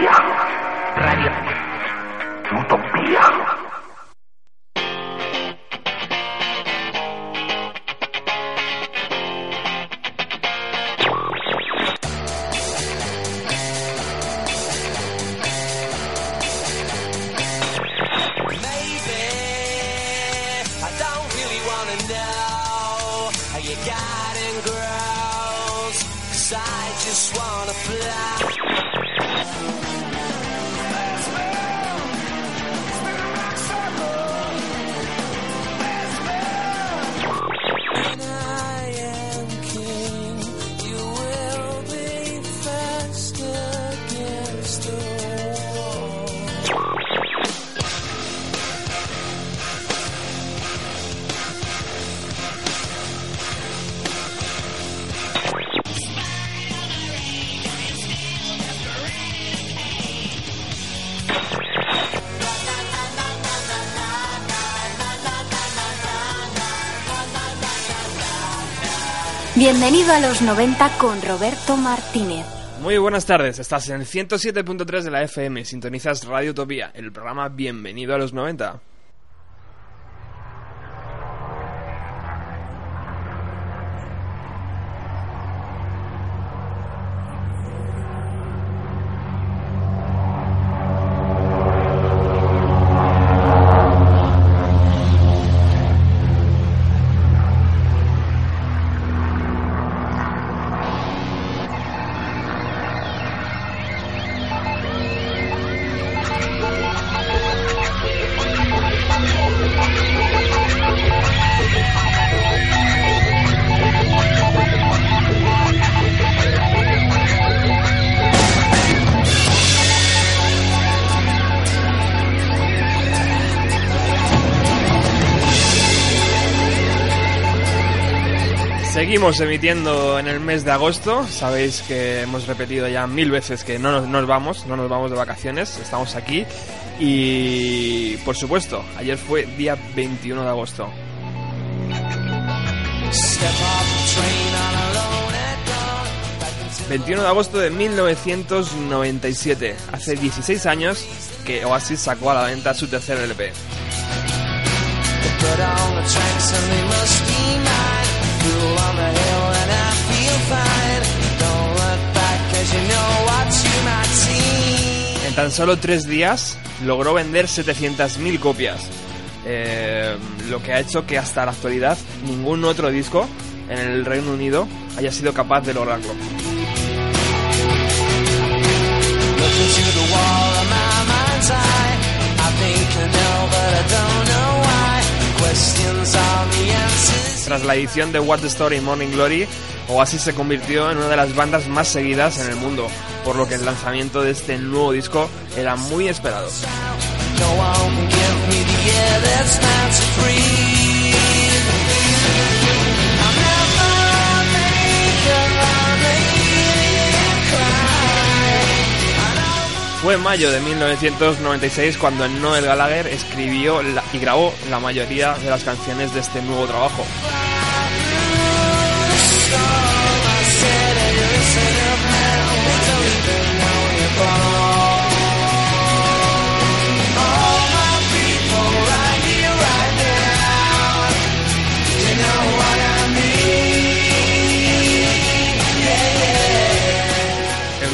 Utopía. Bienvenido a los 90 con Roberto Martínez. Muy buenas tardes, estás en el 107.3 de la FM, sintonizas Radio Utopía, el programa Bienvenido a los 90. Seguimos emitiendo en el mes de agosto. Sabéis que hemos repetido ya mil veces que no nos, vamos, no nos vamos de vacaciones, estamos aquí. Y por supuesto, ayer fue día 21 de agosto. ...21 de agosto de 1997... ...hace 16 años que Oasis sacó a la venta su tercer LP. En tan solo tres días logró vender 700.000 copias, eh, lo que ha hecho que hasta la actualidad ningún otro disco en el Reino Unido haya sido capaz de lograrlo. Tras la edición de What the Story Morning Glory, Oasis se convirtió en una de las bandas más seguidas en el mundo, por lo que el lanzamiento de este nuevo disco era muy esperado. Fue en mayo de 1996 cuando Noel Gallagher escribió y grabó la mayoría de las canciones de este nuevo trabajo.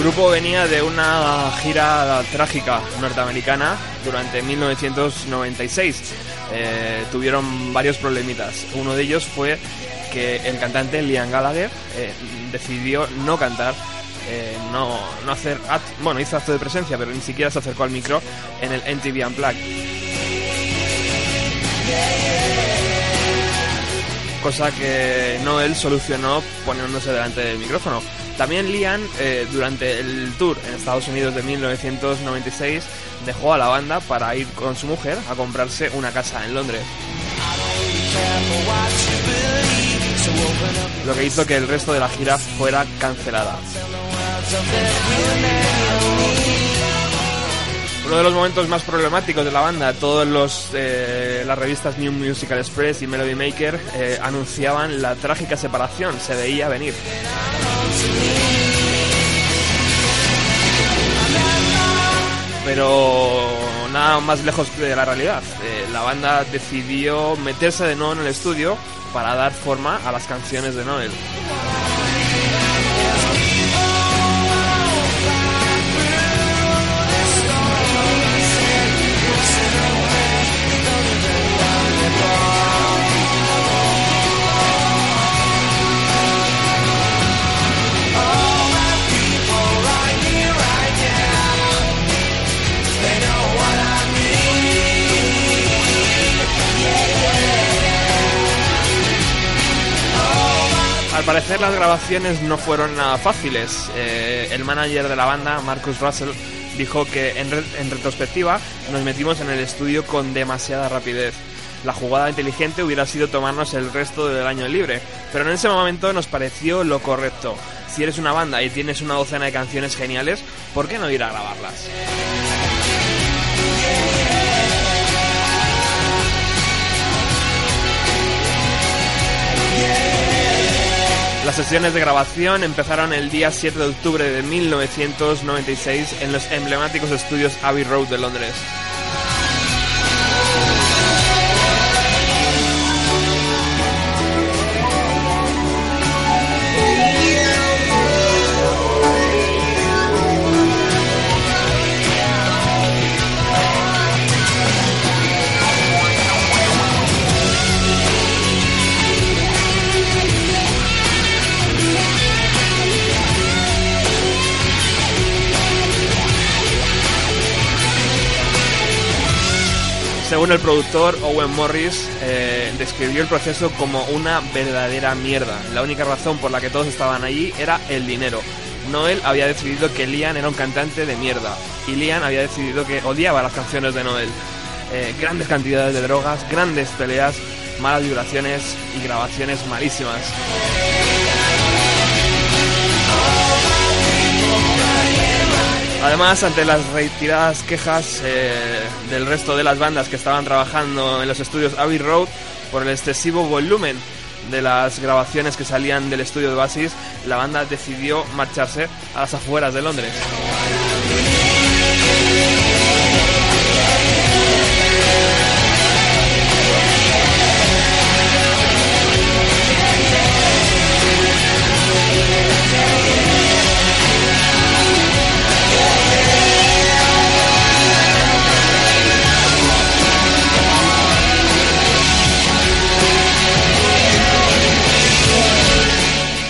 Grupo venía de una gira trágica norteamericana durante 1996. Eh, tuvieron varios problemitas. Uno de ellos fue que el cantante Liam Gallagher eh, decidió no cantar, eh, no, no hacer, bueno, hizo acto de presencia, pero ni siquiera se acercó al micro en el MTV Unplugged. Cosa que Noel solucionó poniéndose delante del micrófono. También Liam, eh, durante el tour en Estados Unidos de 1996, dejó a la banda para ir con su mujer a comprarse una casa en Londres. Lo que hizo que el resto de la gira fuera cancelada. Uno de los momentos más problemáticos de la banda, todas eh, las revistas New Musical Express y Melody Maker eh, anunciaban la trágica separación, se veía venir. Pero nada más lejos de la realidad. Eh, la banda decidió meterse de nuevo en el estudio para dar forma a las canciones de Noel. Parecer las grabaciones no fueron nada fáciles. Eh, el manager de la banda, Marcus Russell, dijo que en, en retrospectiva nos metimos en el estudio con demasiada rapidez. La jugada inteligente hubiera sido tomarnos el resto del año libre, pero en ese momento nos pareció lo correcto. Si eres una banda y tienes una docena de canciones geniales, ¿por qué no ir a grabarlas? Las sesiones de grabación empezaron el día 7 de octubre de 1996 en los emblemáticos estudios Abbey Road de Londres. Según el productor Owen Morris, eh, describió el proceso como una verdadera mierda. La única razón por la que todos estaban allí era el dinero. Noel había decidido que Liam era un cantante de mierda y Liam había decidido que odiaba las canciones de Noel. Eh, grandes cantidades de drogas, grandes peleas, malas vibraciones y grabaciones malísimas. Además, ante las reiteradas quejas eh, del resto de las bandas que estaban trabajando en los estudios Abbey Road por el excesivo volumen de las grabaciones que salían del estudio de Basis, la banda decidió marcharse a las afueras de Londres.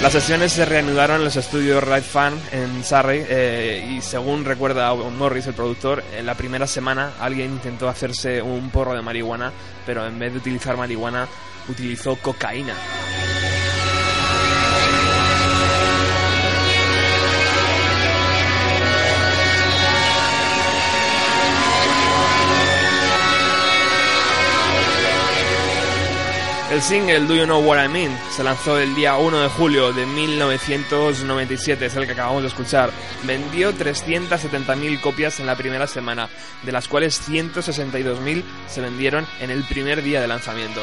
Las sesiones se reanudaron en los estudios Right Fan en Surrey eh, y según recuerda Morris, el productor, en la primera semana alguien intentó hacerse un porro de marihuana, pero en vez de utilizar marihuana utilizó cocaína. El single Do You Know What I Mean se lanzó el día 1 de julio de 1997, es el que acabamos de escuchar. Vendió 370.000 copias en la primera semana, de las cuales 162.000 se vendieron en el primer día de lanzamiento.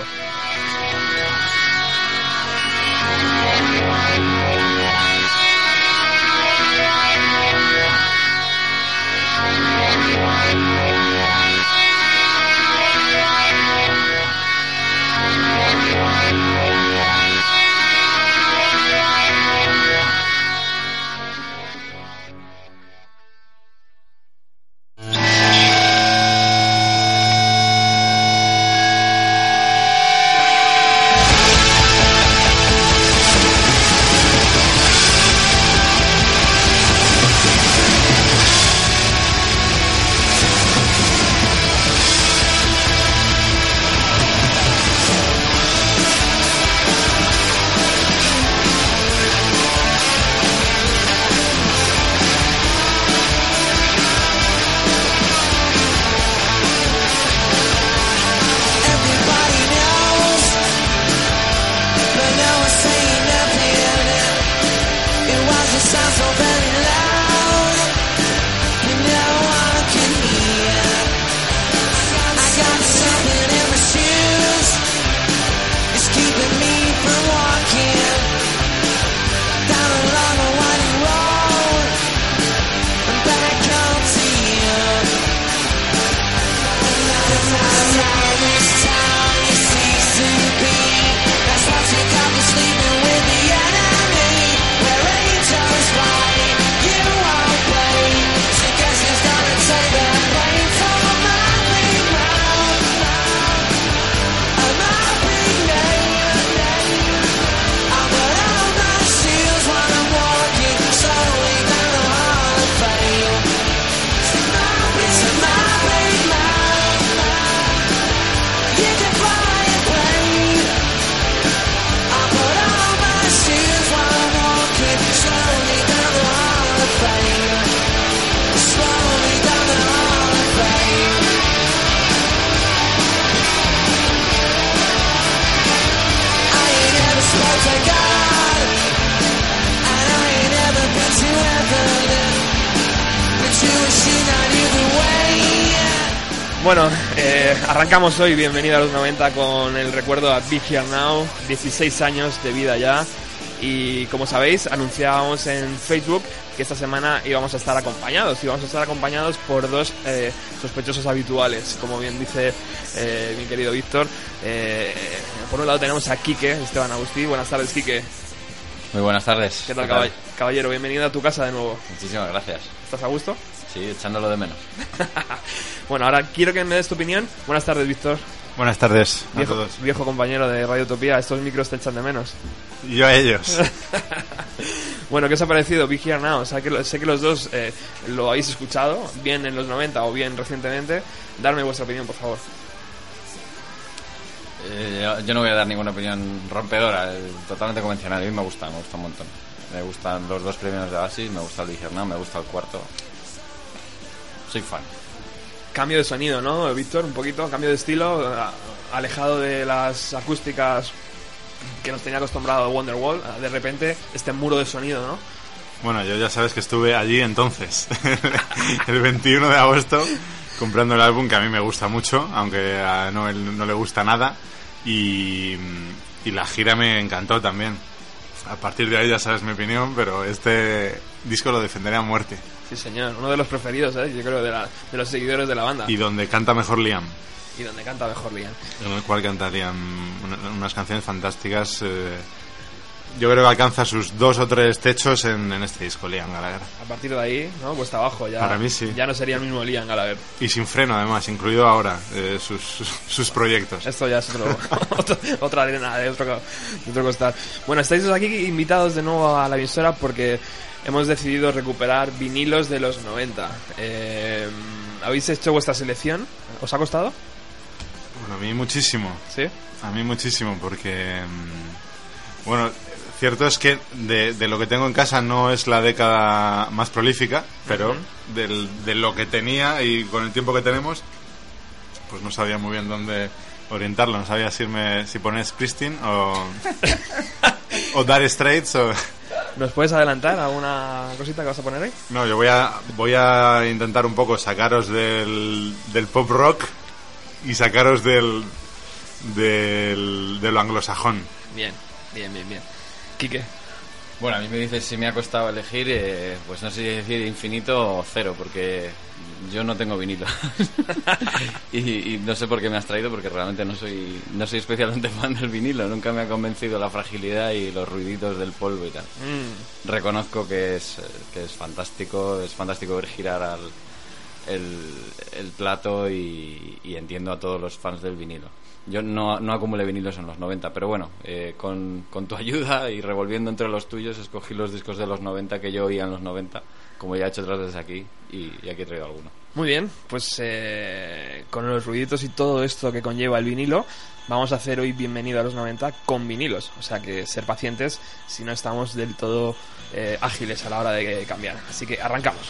Arrancamos hoy, bienvenido a los 90 con el recuerdo a Big Here Now, 16 años de vida ya. Y como sabéis, anunciábamos en Facebook que esta semana íbamos a estar acompañados, íbamos a estar acompañados por dos eh, sospechosos habituales, como bien dice eh, mi querido Víctor. Eh, por un lado tenemos a Quique, Esteban Agustí. Buenas tardes, Quique. Muy buenas tardes. ¿Qué tal, caball- caballero? Bienvenido a tu casa de nuevo. Muchísimas gracias. ¿Estás a gusto? Sí, echándolo de menos. Bueno, ahora quiero que me des tu opinión. Buenas tardes, Víctor. Buenas tardes a Viejo, todos. viejo compañero de Radio Utopía, estos micros te echan de menos. Yo a ellos. Bueno, ¿qué os ha parecido Big Here Now? O sea, que lo- sé que los dos eh, lo habéis escuchado, bien en los 90 o bien recientemente. Darme vuestra opinión, por favor. Eh, yo, yo no voy a dar ninguna opinión rompedora, eh, totalmente convencional. A mí me gusta, me gusta un montón. Me gustan los dos primeros de Oasis, me gusta el Vigernau, me gusta el cuarto. Soy fan. Cambio de sonido, ¿no, Víctor? Un poquito, cambio de estilo, alejado de las acústicas que nos tenía acostumbrado Wonderwall. De repente, este muro de sonido, ¿no? Bueno, yo ya sabes que estuve allí entonces, el 21 de agosto, comprando el álbum que a mí me gusta mucho, aunque a Noel no le gusta nada. Y, y la gira me encantó también. A partir de ahí ya sabes mi opinión, pero este disco lo defenderé a muerte. Sí, señor. Uno de los preferidos, ¿eh? Yo creo, de, la- de los seguidores de la banda. Y donde canta mejor Liam. Y donde canta mejor Liam. en el cual cantarían una- unas canciones fantásticas. eh, yo creo que alcanza sus dos o tres techos en, en este disco, Liam Gallagher. A partir de ahí, ¿no? Cuesta abajo. Ya, Para mí sí. Ya no sería el mismo Liam Gallagher. Y sin freno, además, incluido ahora eh, sus, sus, sus proyectos. Esto ya es otro, otro- otra arena de otro, de otro costal. Bueno, estáis aquí invitados de nuevo a la emisora porque hemos decidido recuperar vinilos de los 90. Eh, ¿Habéis hecho vuestra selección? ¿Os ha costado? Bueno, a mí muchísimo. ¿Sí? A mí muchísimo, porque. mm, Bueno, cierto es que de, de lo que tengo en casa no es la década más prolífica, pero del- de lo que tenía y con el tiempo que tenemos, pues no sabía muy bien dónde orientarlo. No sabía si, irme, si poner Springsteen o. o Dire Straits o. ¿Nos puedes adelantar alguna cosita que vas a poner ahí? No, yo voy a, voy a intentar un poco sacaros del, del pop rock y sacaros del, del, de lo anglosajón. Bien, bien, bien, bien. Quique. Bueno, a mí me dices si me ha costado elegir, eh, pues no sé si decir infinito o cero, porque yo no tengo vinilo. y, y no sé por qué me has traído, porque realmente no soy, no soy especialmente fan del vinilo. Nunca me ha convencido la fragilidad y los ruiditos del polvo y tal. Mm, Reconozco que es, que es fantástico, es fantástico ver girar al, el, el plato y, y entiendo a todos los fans del vinilo. Yo no, no acumulé vinilos en los 90, pero bueno, eh, con, con tu ayuda y revolviendo entre los tuyos, escogí los discos de los 90 que yo oía en los 90, como ya he hecho otras veces aquí, y, aquí he traído alguno. Muy bien, pues eh, con los ruiditos y todo esto que conlleva el vinilo, vamos a hacer hoy Bienvenido a los 90 con vinilos. O sea que ser pacientes si no estamos del todo eh, ágiles a la hora de cambiar. Así que arrancamos.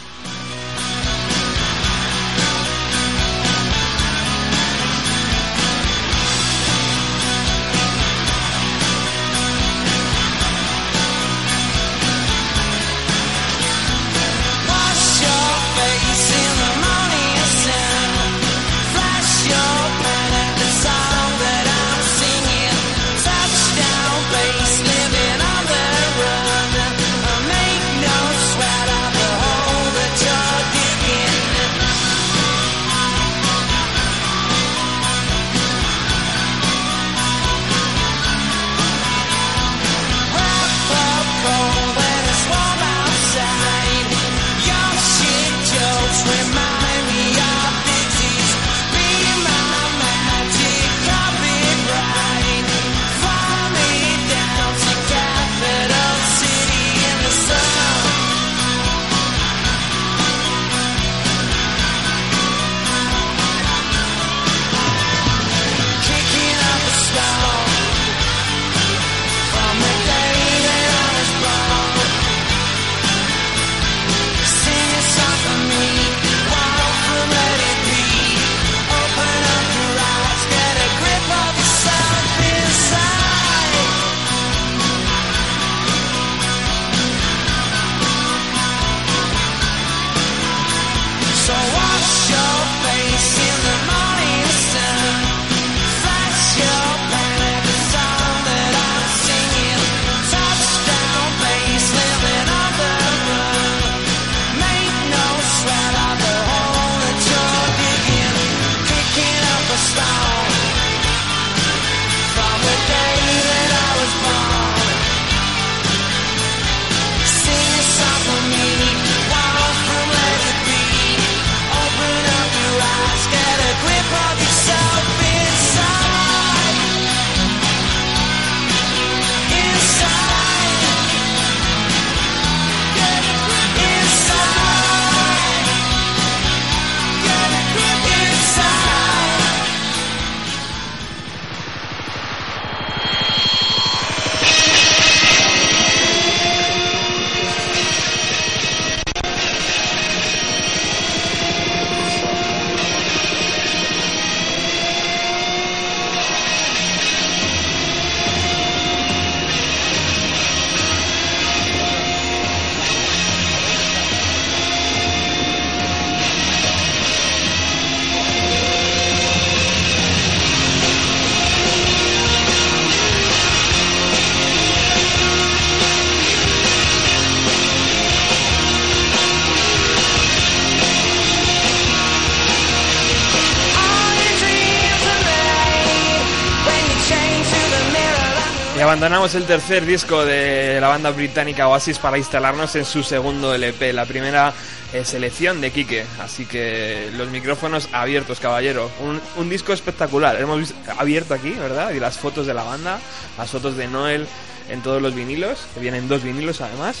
Abandonamos el tercer disco de la banda británica Oasis para instalarnos en su segundo LP, la primera eh, selección de Quique. Así que los micrófonos abiertos, caballero. Un, disco espectacular. Hemos vis- abierto aquí, ¿verdad? Y las fotos de la banda, las fotos de Noel en todos los vinilos, que vienen dos vinilos además.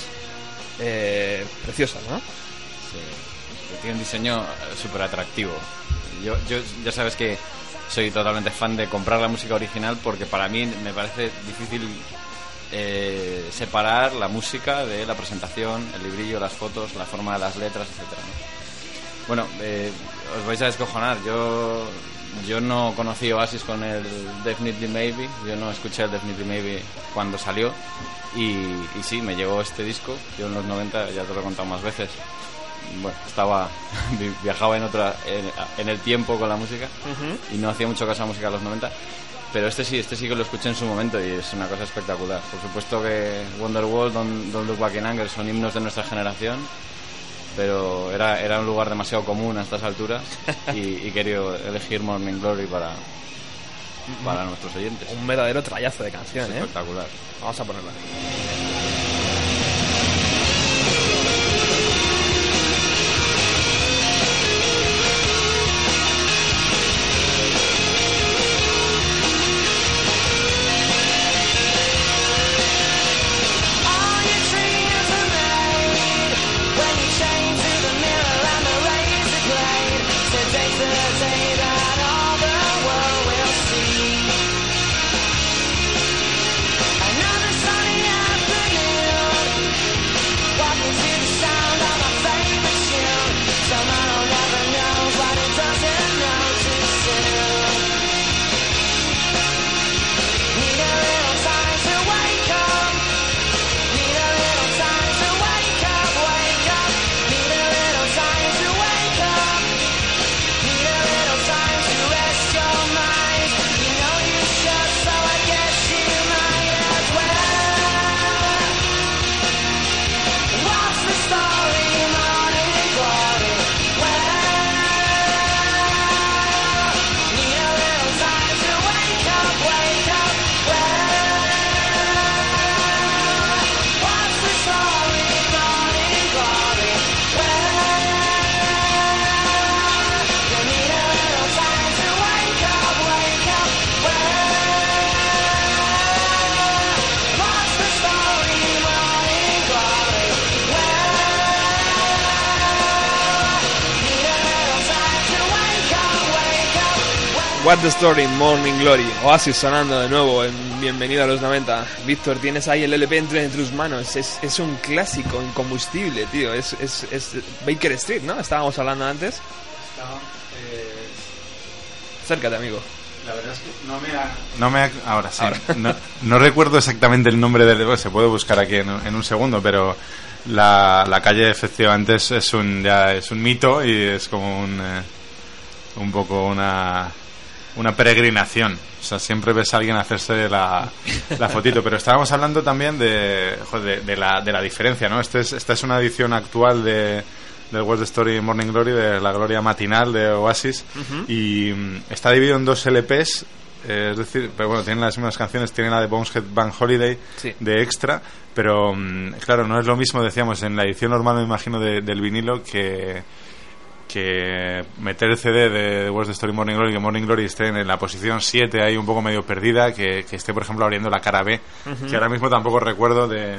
Eh, preciosas, ¿no? Sí, tiene un diseño súper atractivo. Yo, yo ya sabes que soy totalmente fan de comprar la música original porque para mí me parece difícil eh, separar la música de la presentación, el librillo, las fotos, la forma de las letras, etcétera. ¿no? Bueno, eh, os vais a descojonar. Yo yo no conocí Oasis con el Definitely Maybe. Yo no escuché el Definitely Maybe cuando salió. Y, y sí, me llegó este disco. Yo en los 90, ya te lo he contado más veces. Bueno, estaba. vi- viajaba en, otra, en, en el tiempo con la música. Y no hacía mucho caso a la música de los 90. Pero este sí, este sí que lo escuché en su momento y es una cosa espectacular. Por supuesto que Wonderwall, Don't, Don't Look Back in Anger son himnos de nuestra generación, pero era, era un lugar demasiado común a estas alturas y, y quería elegir Morning Glory para, para nuestros oyentes. Un verdadero trayazo de canción, ¿eh? Espectacular. Vamos a ponerla. The Story, Morning Glory, Oasis sonando de nuevo en Bienvenido a los 90. Víctor, tienes ahí el LP entre tus manos, es, es un clásico incombustible, tío, es, es, es Baker Street, ¿no? Estábamos hablando antes. Acércate, amigo. La verdad es que no me ha... No me ha- ahora sí. Ahora. No, no recuerdo exactamente el nombre del... Se puede buscar aquí en, en un segundo, pero la, la calle efectivamente es, es un ya es un mito y es como un... eh, un poco una... Una peregrinación. O sea, siempre ves a alguien hacerse la, la fotito. Pero estábamos hablando también de, joder, de, de la, de la diferencia, ¿no? Este es, esta es una edición actual de, del World Story Morning Glory, de la gloria matinal de Oasis. Y mm, está dividido en dos LPs. eh, es decir, pero bueno, tienen las mismas canciones, tienen la de Boneshead Bank Holiday Sí. de extra, pero mm, claro, no es lo mismo, decíamos, en la edición normal, me imagino, de- del vinilo que, que meter el CD de World Story Morning Glory, que Morning Glory esté en la posición 7 ahí un poco medio perdida, que, que esté, por ejemplo, abriendo la cara B, que ahora mismo tampoco recuerdo de,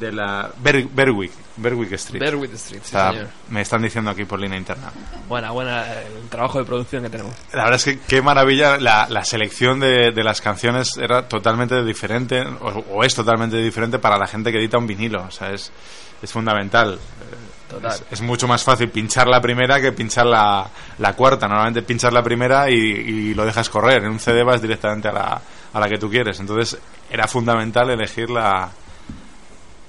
de la Ber- Berwick, Berwick Street. The Street, sí, señor. me están diciendo aquí por línea interna. Buena, buena, el trabajo de producción que tenemos. La verdad es que qué maravilla, la, la selección de, de las canciones era totalmente diferente, o, o es totalmente diferente para la gente que edita un vinilo, o sea, es, es fundamental. Total. Es, es mucho más fácil pinchar la primera que pinchar la, la cuarta. Normalmente pinchas la primera y, y lo dejas correr. En un CD vas directamente a la, a la que tú quieres. Entonces era fundamental elegir la,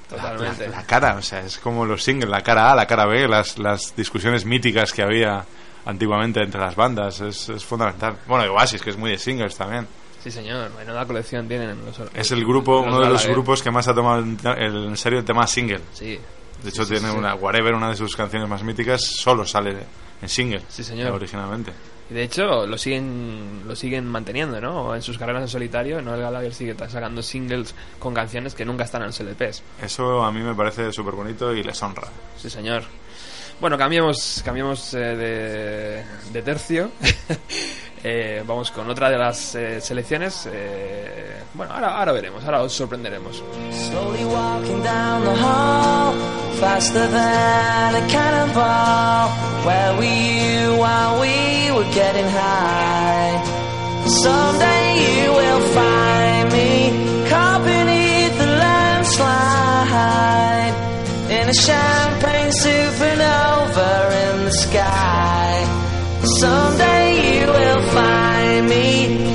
Totalmente. la, la cara. O sea, es como los singles, la cara A, la cara B, las, las discusiones míticas que había antiguamente entre las bandas. Es, es fundamental. Bueno, y Oasis, que es muy de singles también. Sí, señor, menuda colección tienen los Es el grupo, uno de los grupos que más ha tomado en, en serio el tema single. Sí, De hecho, Sí, tiene sí. una Whatever, una de sus canciones más míticas, solo sale en single. Sí, señor. Originalmente. Y de hecho lo siguen lo siguen manteniendo, ¿no? En sus carreras en solitario, Noel Gallagher sigue sacando singles con canciones que nunca están en los LPs. Eso a mí me parece súper bonito y les honra. Sí, señor. Bueno, cambiemos, cambiemos eh, de, tercio. Eh, vamos con otra de las eh, selecciones. bueno, ahora, ahora veremos, ahora os sorprenderemos. Slowly walking down the hall, faster than a cannonball. Where were you while we were getting high? Someday you will find me caught beneath the landslide in a champagne supernova in the sky. Someday you will find me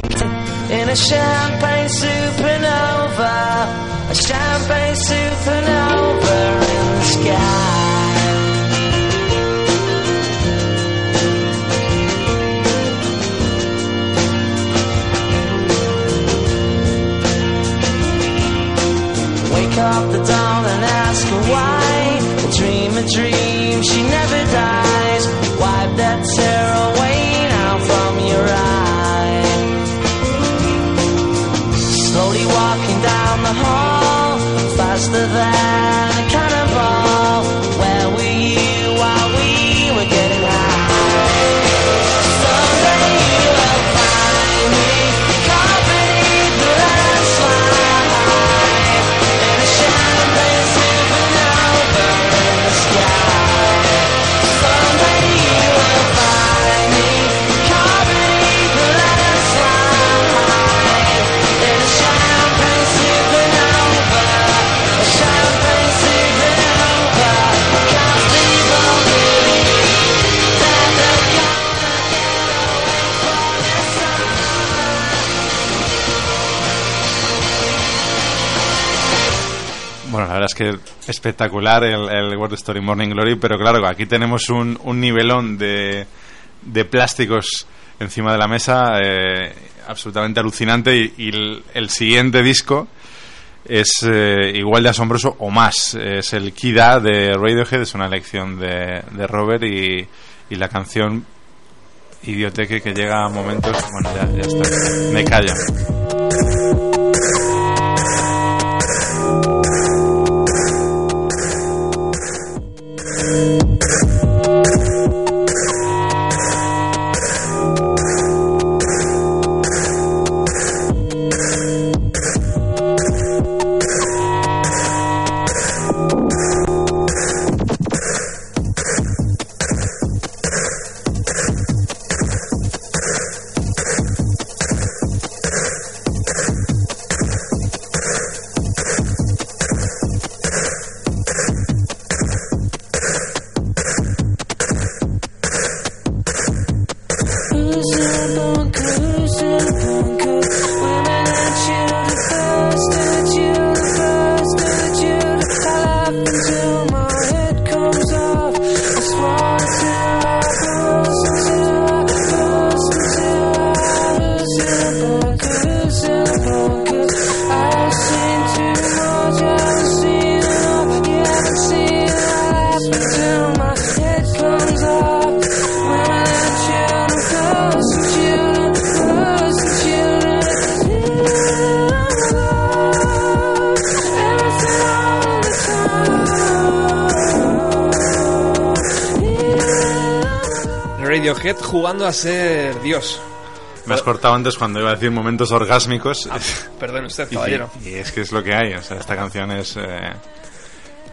in a champagne supernova, a champagne supernova in the sky. Wake up the dawn and ask why. A dream, she never dies. Wipe that tear away now from your eye. Slowly walking down the hall, faster than verdad es que espectacular el, el World Story Morning Glory, pero claro, aquí tenemos un, un nivelón de, de plásticos encima de la mesa eh, absolutamente alucinante y, y el, el siguiente disco es eh, igual de asombroso o más. Es el Kida de Radiohead, es una elección de, de Robert y, y la canción Idioteque que llega a momentos... Bueno, ya, ya está. Me callo. Radiohead jugando a ser Dios. Me has cortado antes cuando iba a decir momentos orgásmicos. Perdón usted, Y- caballero. Y, es que es lo que hay. O sea, esta canción es eh,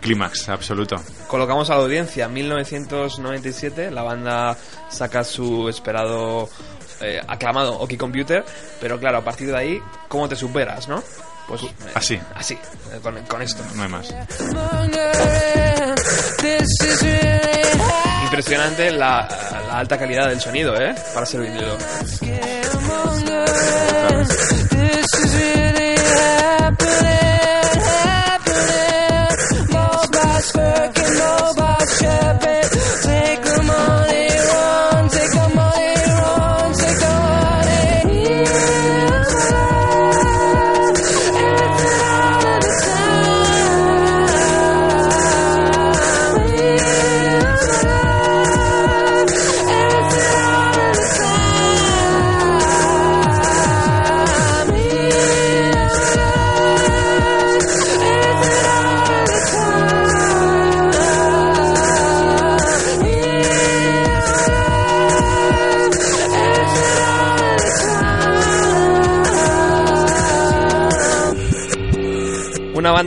clímax absoluto. Colocamos a la audiencia 1997, la banda saca su esperado eh, aclamado Oki Computer, pero claro, a partir de ahí, ¿cómo te superas, no? Pues eh, Así. así, eh, con, con esto. No hay más. Impresionante la, la alta calidad del sonido, ¿eh? Para ser vinilo.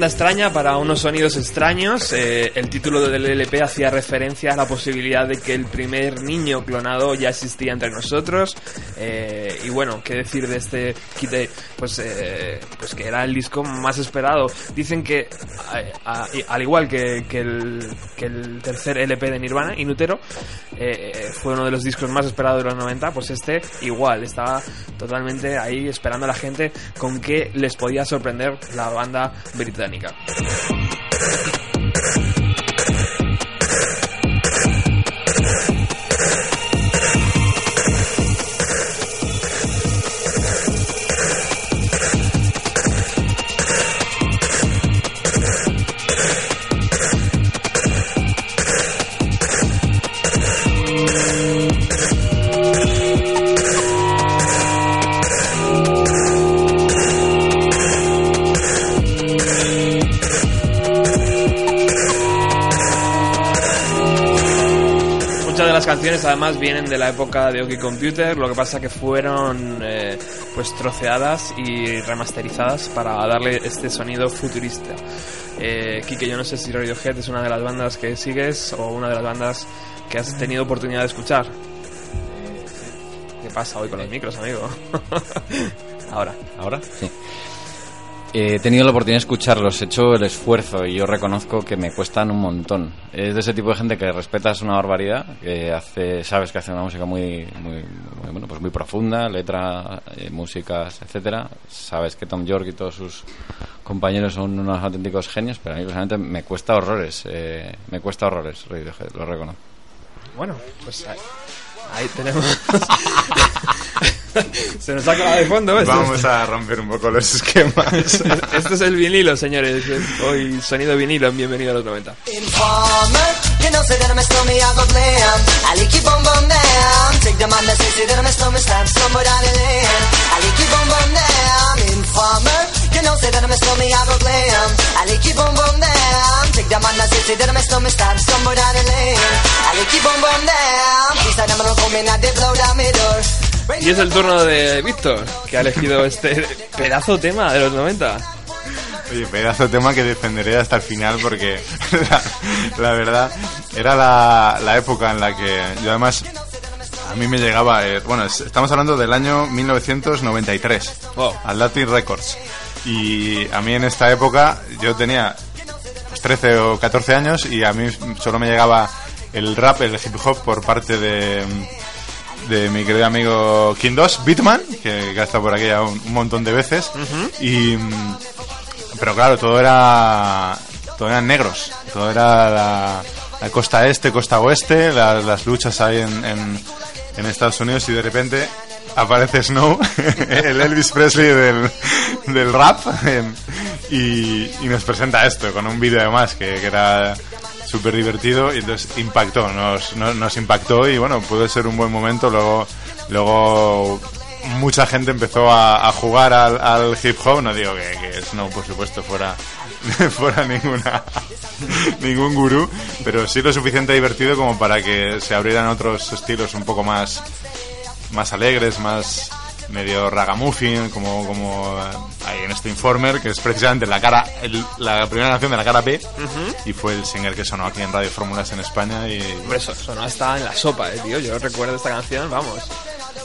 Extraña para unos sonidos extraños. Eh, el título del LP hacía referencia a la posibilidad de que el primer niño clonado ya existía entre nosotros. Eh, y bueno, qué decir de este Kid? Pues, eh, pues que era el disco más esperado. Dicen que, al igual que, que el tercer LP de Nirvana, Inutero, eh, fue uno de los discos más esperados de los 90, pues este igual, estaba totalmente ahí esperando a la gente con qué les podía sorprender la banda británica. Vienen de la época de OK Computer, lo que pasa que fueron eh, pues troceadas y remasterizadas para darle este sonido futurista. Eh, Kike, yo no sé si Radiohead es una de las bandas que sigues o una de las bandas que has tenido oportunidad de escuchar. ¿Qué pasa hoy con los micros, amigo? Ahora. ¿Ahora? Sí. He tenido la oportunidad de escucharlos, he hecho el esfuerzo y yo reconozco que me cuestan un montón. Es de ese tipo de gente que respetas una barbaridad, que hace, sabes que hace una música muy, muy, muy, bueno, pues muy profunda, letra, eh, músicas, etcétera. Sabes que Tom York y todos sus compañeros son unos auténticos genios, pero a mí personalmente me cuesta horrores, eh, me cuesta horrores, lo reconozco. Bueno, pues ahí, ahí tenemos. Se nos ha colado de fondo, ¿ves? Vamos a romper un poco los esquemas. Este es el vinilo, señores. Hoy sonido vinilo, bienvenido a los 90. Informer, you know, say that I'm a stormy, I go blam. I like keep on bum down. Take the on that I'm a stormy, somewhere down lane. I like keep on bum down. Come in, I blow down my door. Y es el turno de Víctor, que ha elegido este pedazo tema de los 90. Oye, pedazo de tema que defenderé hasta el final porque la, la verdad era la, la época en la que yo además a mí me llegaba, eh, bueno, es- estamos hablando del año 1993, Wow. al Latin Records. Y a mí en esta época yo tenía pues, 13 o 14 años y a mí solo me llegaba el rap, el hip hop por parte de, de mi querido amigo King 2, Bitman, que, que ha estado por aquí ya un, un montón de veces. Y mm, pero claro, todo era todo eran negros, todo era la, la costa este, costa oeste, la- las luchas ahí en, en, en Estados Unidos y de repente aparece Snow, el Elvis Presley del, del rap, y, y nos presenta esto con un vídeo además que, que era súper divertido y entonces impactó, nos, nos, nos impactó y bueno, pudo ser un buen momento, luego, luego mucha gente empezó a, jugar al, hip hop, no digo que, que Snow por supuesto fuera, fuera ninguna ningún gurú, pero sí lo suficiente divertido como para que se abrieran otros estilos un poco más más alegres, más medio ragamuffin, como, como eh, hay en este Informer, que es precisamente la cara, el- la primera canción de la cara B, y fue el single que sonó aquí en Radio Fórmulas en España y Hombre, eso, no está en la sopa, eh, tío. Yo recuerdo esta canción, vamos.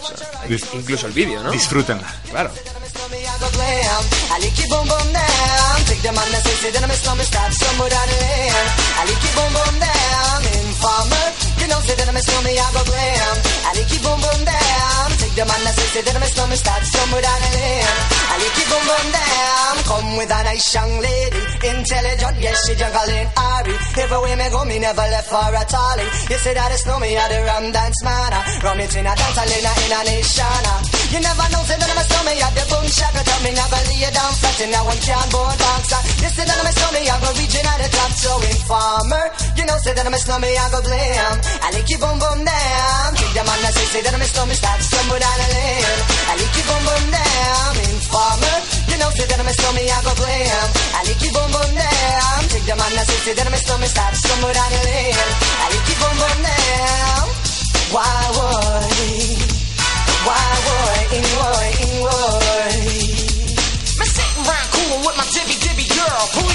O sea, incluso el vídeo, ¿no? disfrútenla. Claro. Go glam. I like it boom boom down. Take the man that says say that I'm a slumber stop somewhere down the lane. I like it boom boom down. Informer, you know say that I'm a slumber, I go glam. I like it boom boom down. Take the man that says say that I'm a slumber stop somewhere down the lane. I like it boom boom down. Come with a nice young lady, intelligent, yes she juggling Ari. Everywhere me go, me never left for a tally. You say that it's no me, I the rum dance man. Rum it in a dance, I in in a nation. You never know, say that I'm a slummy, I the boom shaka tell me never lay down flat in a one can board box. You say that I'm a slummy, I go reaching at the top, so informer. You know, say that I'm a slummy, I go glam. I like you boom boom down. Take the man that say, say that I'm a slummy, start somewhere down the lane. I like you boom boom down. Informer. You know, say that I'm a slummy, I go glam. I like you boom boom down. Take the man that say, say that I'm a slummy, start somewhere down the lane. I like you boom boom down. Why would why would in would in would I'm sitting round cool with my dibby dibby girl. Pull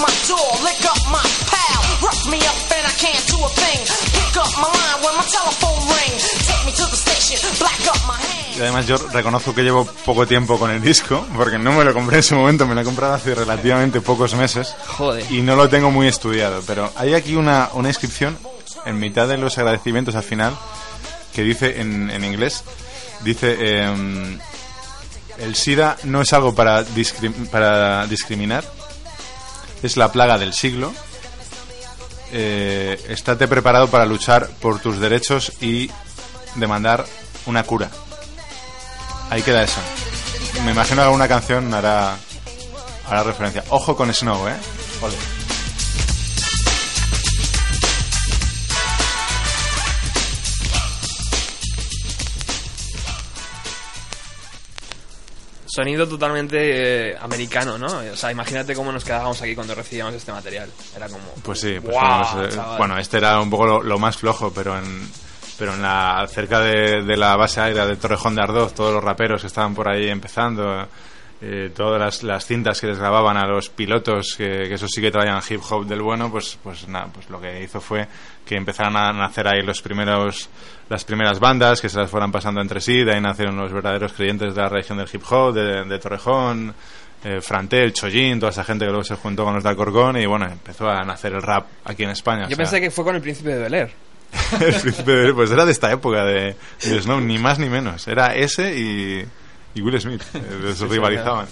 my door, lick up my pal, rough me up and I can't do a thing. Pick up my line when my telephone ring. Take me to the station, black up my hand. Y además yo reconozco que llevo poco tiempo con el disco, porque no me lo compré en su momento, me lo he comprado hace relativamente pocos meses. Joder. Y no lo tengo muy estudiado, pero hay aquí una, una inscripción en mitad de los agradecimientos al final que dice en, en inglés, dice, em, el SIDA no es algo para, discrim- para discriminar, es la plaga del siglo. Eh, estate preparado para luchar por tus derechos y demandar una cura. Ahí queda eso. Me imagino que alguna canción hará, hará referencia. Ojo con Snow, ¿eh? Sonido totalmente eh, americano, ¿no? O sea, imagínate cómo nos quedábamos aquí cuando recibíamos este material. Era como... Pues sí, pues ¡guau, fuimos, eh, bueno, este era un poco lo, lo más flojo, pero en pero en la cerca de, de la base aérea de Torrejón de Ardoz, todos los raperos que estaban por ahí empezando, eh, todas las, las cintas que les grababan a los pilotos, que, que eso sí que traían hip hop del bueno, pues pues nada, pues lo que hizo fue que empezaran a nacer ahí los primeros las primeras bandas que se las fueran pasando entre sí, de ahí nacieron los verdaderos creyentes de la región del hip hop, de, de Torrejón, eh, Frantel, Chollín, toda esa gente que luego se juntó con los de Alcorcón y bueno, empezó a nacer el rap aquí en España. Yo pensé que fue con el príncipe de Bel Air. el príncipe de pues era de esta época de, de Snow, ni más ni menos. Era ese y, y Will Smith, eh, se rivalizaban.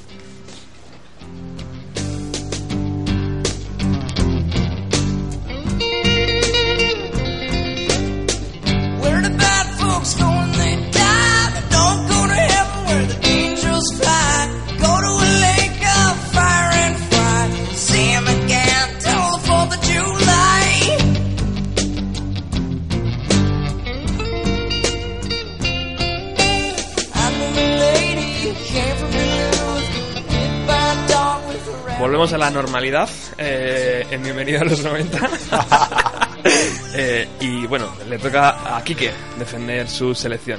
Volvemos a la normalidad eh, en Bienvenido a los 90. Eh, y bueno, le toca a Quique defender su selección.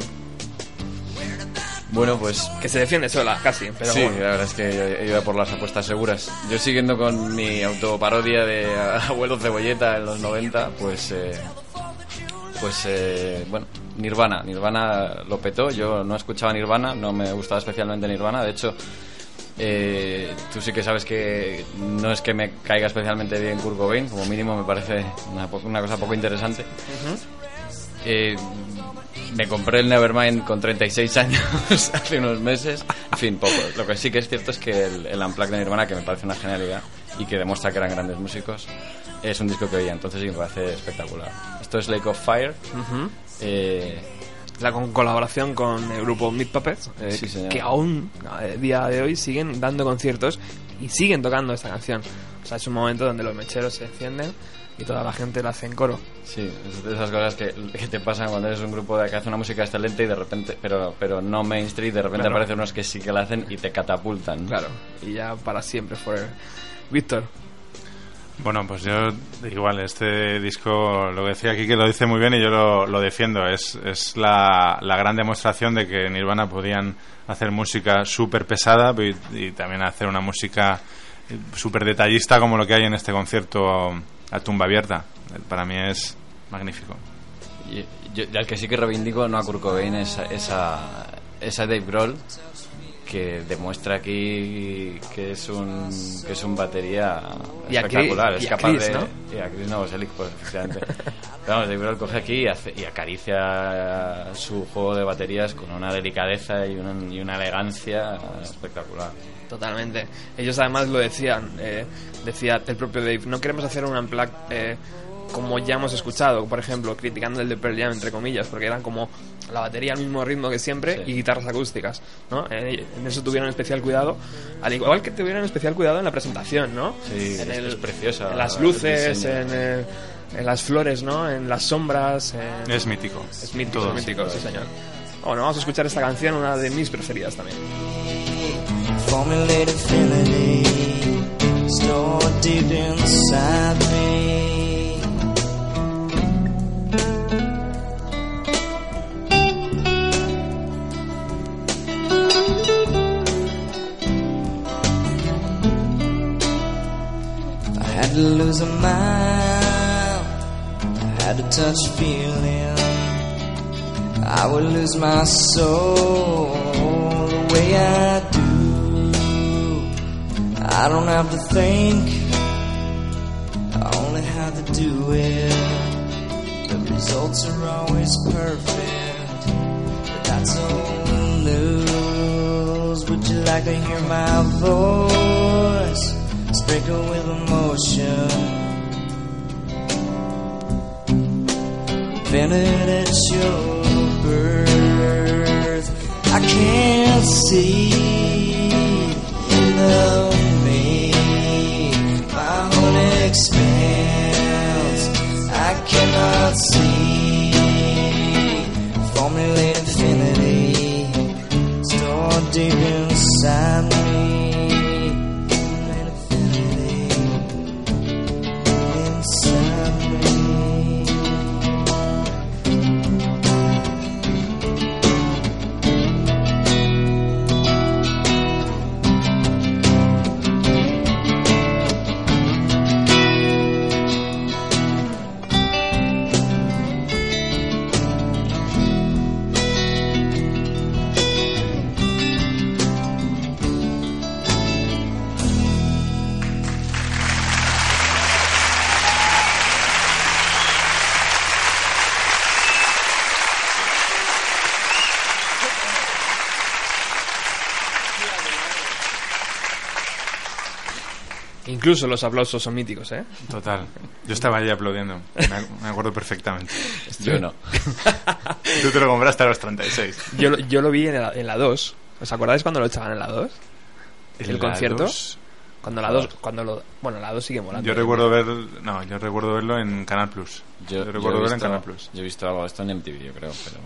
Bueno, pues Que se defiende sola, casi. Pero sí, bueno. la verdad es que iba por las apuestas seguras. Yo siguiendo con mi autoparodia de Abuelo Cebolleta en los 90, pues... eh, pues eh, bueno, Nirvana. Nirvana lo petó. Yo no escuchaba Nirvana, no me gustaba especialmente Nirvana. De hecho, eh, tú sí que sabes que no es que me caiga especialmente bien Kurt Cobain, como mínimo me parece una, una cosa poco interesante. Eh, me compré el Nevermind con 36 años hace unos meses. En fin, poco. Lo que sí que es cierto es que el, el Unplugged de Nirvana, que me parece una genialidad y que demuestra que eran grandes músicos, es un disco que oía, entonces sí me parece espectacular. Esto es Lake of Fire. Ujú. eh, La con colaboración con el grupo Meat Puppets, eh, Sí, que aún a día de hoy siguen dando conciertos y siguen tocando esta canción. O sea, es un momento donde los mecheros se encienden y toda la gente la hace en coro. sí, es de esas cosas que, que te pasan cuando eres un grupo de, que hace una música excelente y de repente, pero, pero no mainstream, de repente Claro. aparecen unos que sí que la hacen y te catapultan. Claro, y ya para siempre forever. Víctor, Bueno, pues yo igual, este disco, lo que decía aquí que lo dice muy bien y yo lo, lo defiendo, es, es la, la gran demostración de que Nirvana podían hacer música súper pesada y, también hacer una música súper detallista como lo que hay en este concierto a tumba abierta. Para mí es magnífico. Y, yo, al que sí que reivindico, no a Kurt Cobain, es, es a, es a Dave Grohl, que demuestra aquí que es un, que es un batería Y espectacular. Chris- es y capaz Chris, de. ¿no? Y a Chris Novoselic, pues, efectivamente. Vamos, Dave Grohl coge aquí y, hace- y acaricia su juego de baterías con una delicadeza y una, y una elegancia espectacular. totalmente. Ellos además lo decían, eh, decía el propio Dave, no queremos hacer un unplug eh, como ya hemos escuchado, por ejemplo, criticando el de Pearl Jam, entre comillas, porque eran como la batería al mismo ritmo que siempre Sí. y guitarras acústicas, ¿no? Eh, en eso tuvieron especial cuidado, al igual que tuvieron especial cuidado en la presentación, ¿no? Sí, en es- es preciosa En las el luces, diseño. en, el- en las flores, ¿no? En las sombras, en... Es mítico. Es mítico, Todo. es mítico, sí señor. Bueno, vamos a escuchar esta canción, una de mis preferidas también. Formulate infinity, stored deep inside me. To lose a mind. I had to touch feeling. I would lose my soul the way I do. I don't have to think. I only have to do it. The results are always perfect. But that's old news. Would you like to hear my voice? Sprinkled with emotion. Vented at your birth. I can't see. My whole expanse. I cannot see. Formulate infinity. Stored deep inside me. Incluso los aplausos son míticos, ¿eh? Total. Yo estaba allí aplaudiendo. Me, ac- me acuerdo perfectamente. Yo no. Tú te lo compraste a los 36. Yo, lo- yo lo vi en la, en la 2. ¿Os acordáis cuando lo echaban en la 2? ¿El La concierto? dos, Cuando la 2, cuando lo... Bueno, la 2 sigue molando. Yo recuerdo ver, no, yo recuerdo verlo en Canal Plus. Yo, Yo, recuerdo verlo en Canal Plus. Yo he visto algo de esto en MTV, yo creo, pero...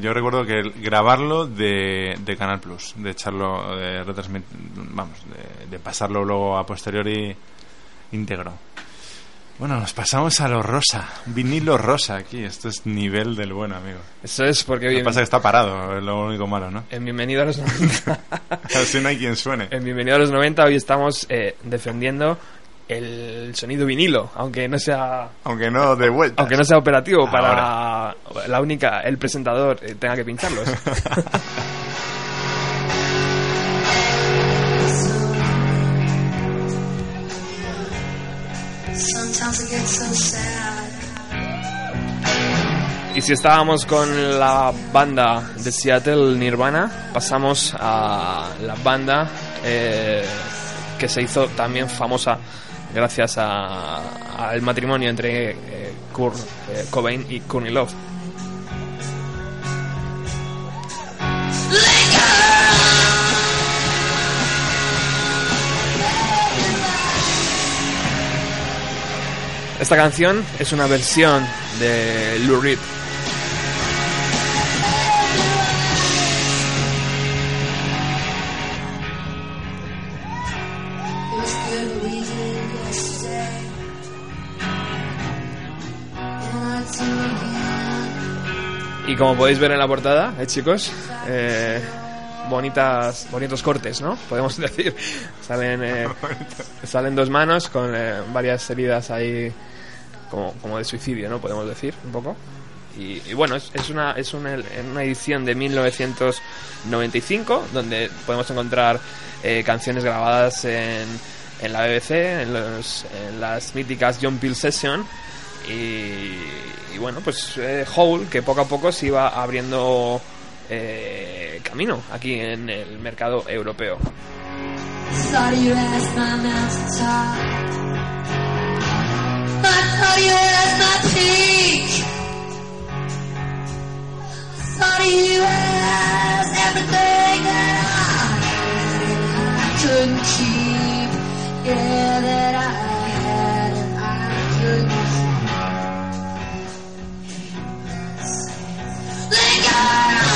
Yo recuerdo que el- grabarlo de, de Canal Plus, de echarlo, de retransmit, vamos, de, de pasarlo luego a posteriori íntegro. Bueno, nos pasamos a lo rosa, vinilo rosa aquí. Esto es nivel del bueno, amigo. Eso es porque Lo que en, pasa es que está parado, es lo único malo, ¿no? en Bienvenido a los 90... Así no hay quien suene. en Bienvenido a los 90 hoy estamos eh, defendiendo el sonido vinilo, aunque no sea... Aunque no de vuelta. Aunque no sea operativo Ahora. para la única, el presentador eh, tenga que pincharlos. Y si estábamos con la banda de Seattle Nirvana, pasamos a la banda eh, que se hizo también famosa gracias al matrimonio entre eh, Kurt eh, Cobain y Courtney Love. Esta canción es una versión de Lou Reed. Y como podéis ver en la portada, ¿eh, chicos? Eh, bonitas, bonitos cortes, ¿no? Podemos decir. Salen, eh, salen dos manos con eh, varias heridas ahí como, como de suicidio, ¿no? Podemos decir, un poco. Y, y bueno, es, es una, es una, una edición de 1995 donde podemos encontrar eh, canciones grabadas en, en la BBC, en, los, en las míticas John Peel Session. Y, bueno, pues eh, Hole, que poco a poco se iba abriendo eh, camino aquí en el mercado europeo. Yeah.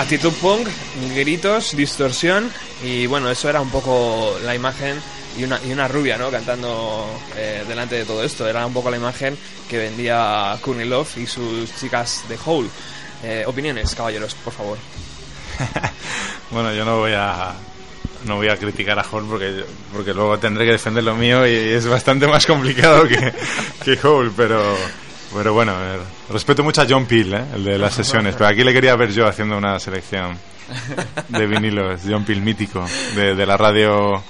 Actitud punk, gritos, distorsión y bueno, eso era un poco la imagen y una, y una rubia, ¿no? Cantando eh, delante de todo esto. Era un poco la imagen que vendía Love y sus chicas de Hole. Eh, opiniones, caballeros, por favor. Bueno, yo no voy a no voy a criticar a Hall porque porque luego tendré que defender lo mío y es bastante más complicado que, que Hall, pero pero bueno, ver, respeto mucho a John Peel, ¿eh? el de las sesiones, pero aquí le quería ver yo haciendo una selección de vinilos, John Peel mítico, de, de la radio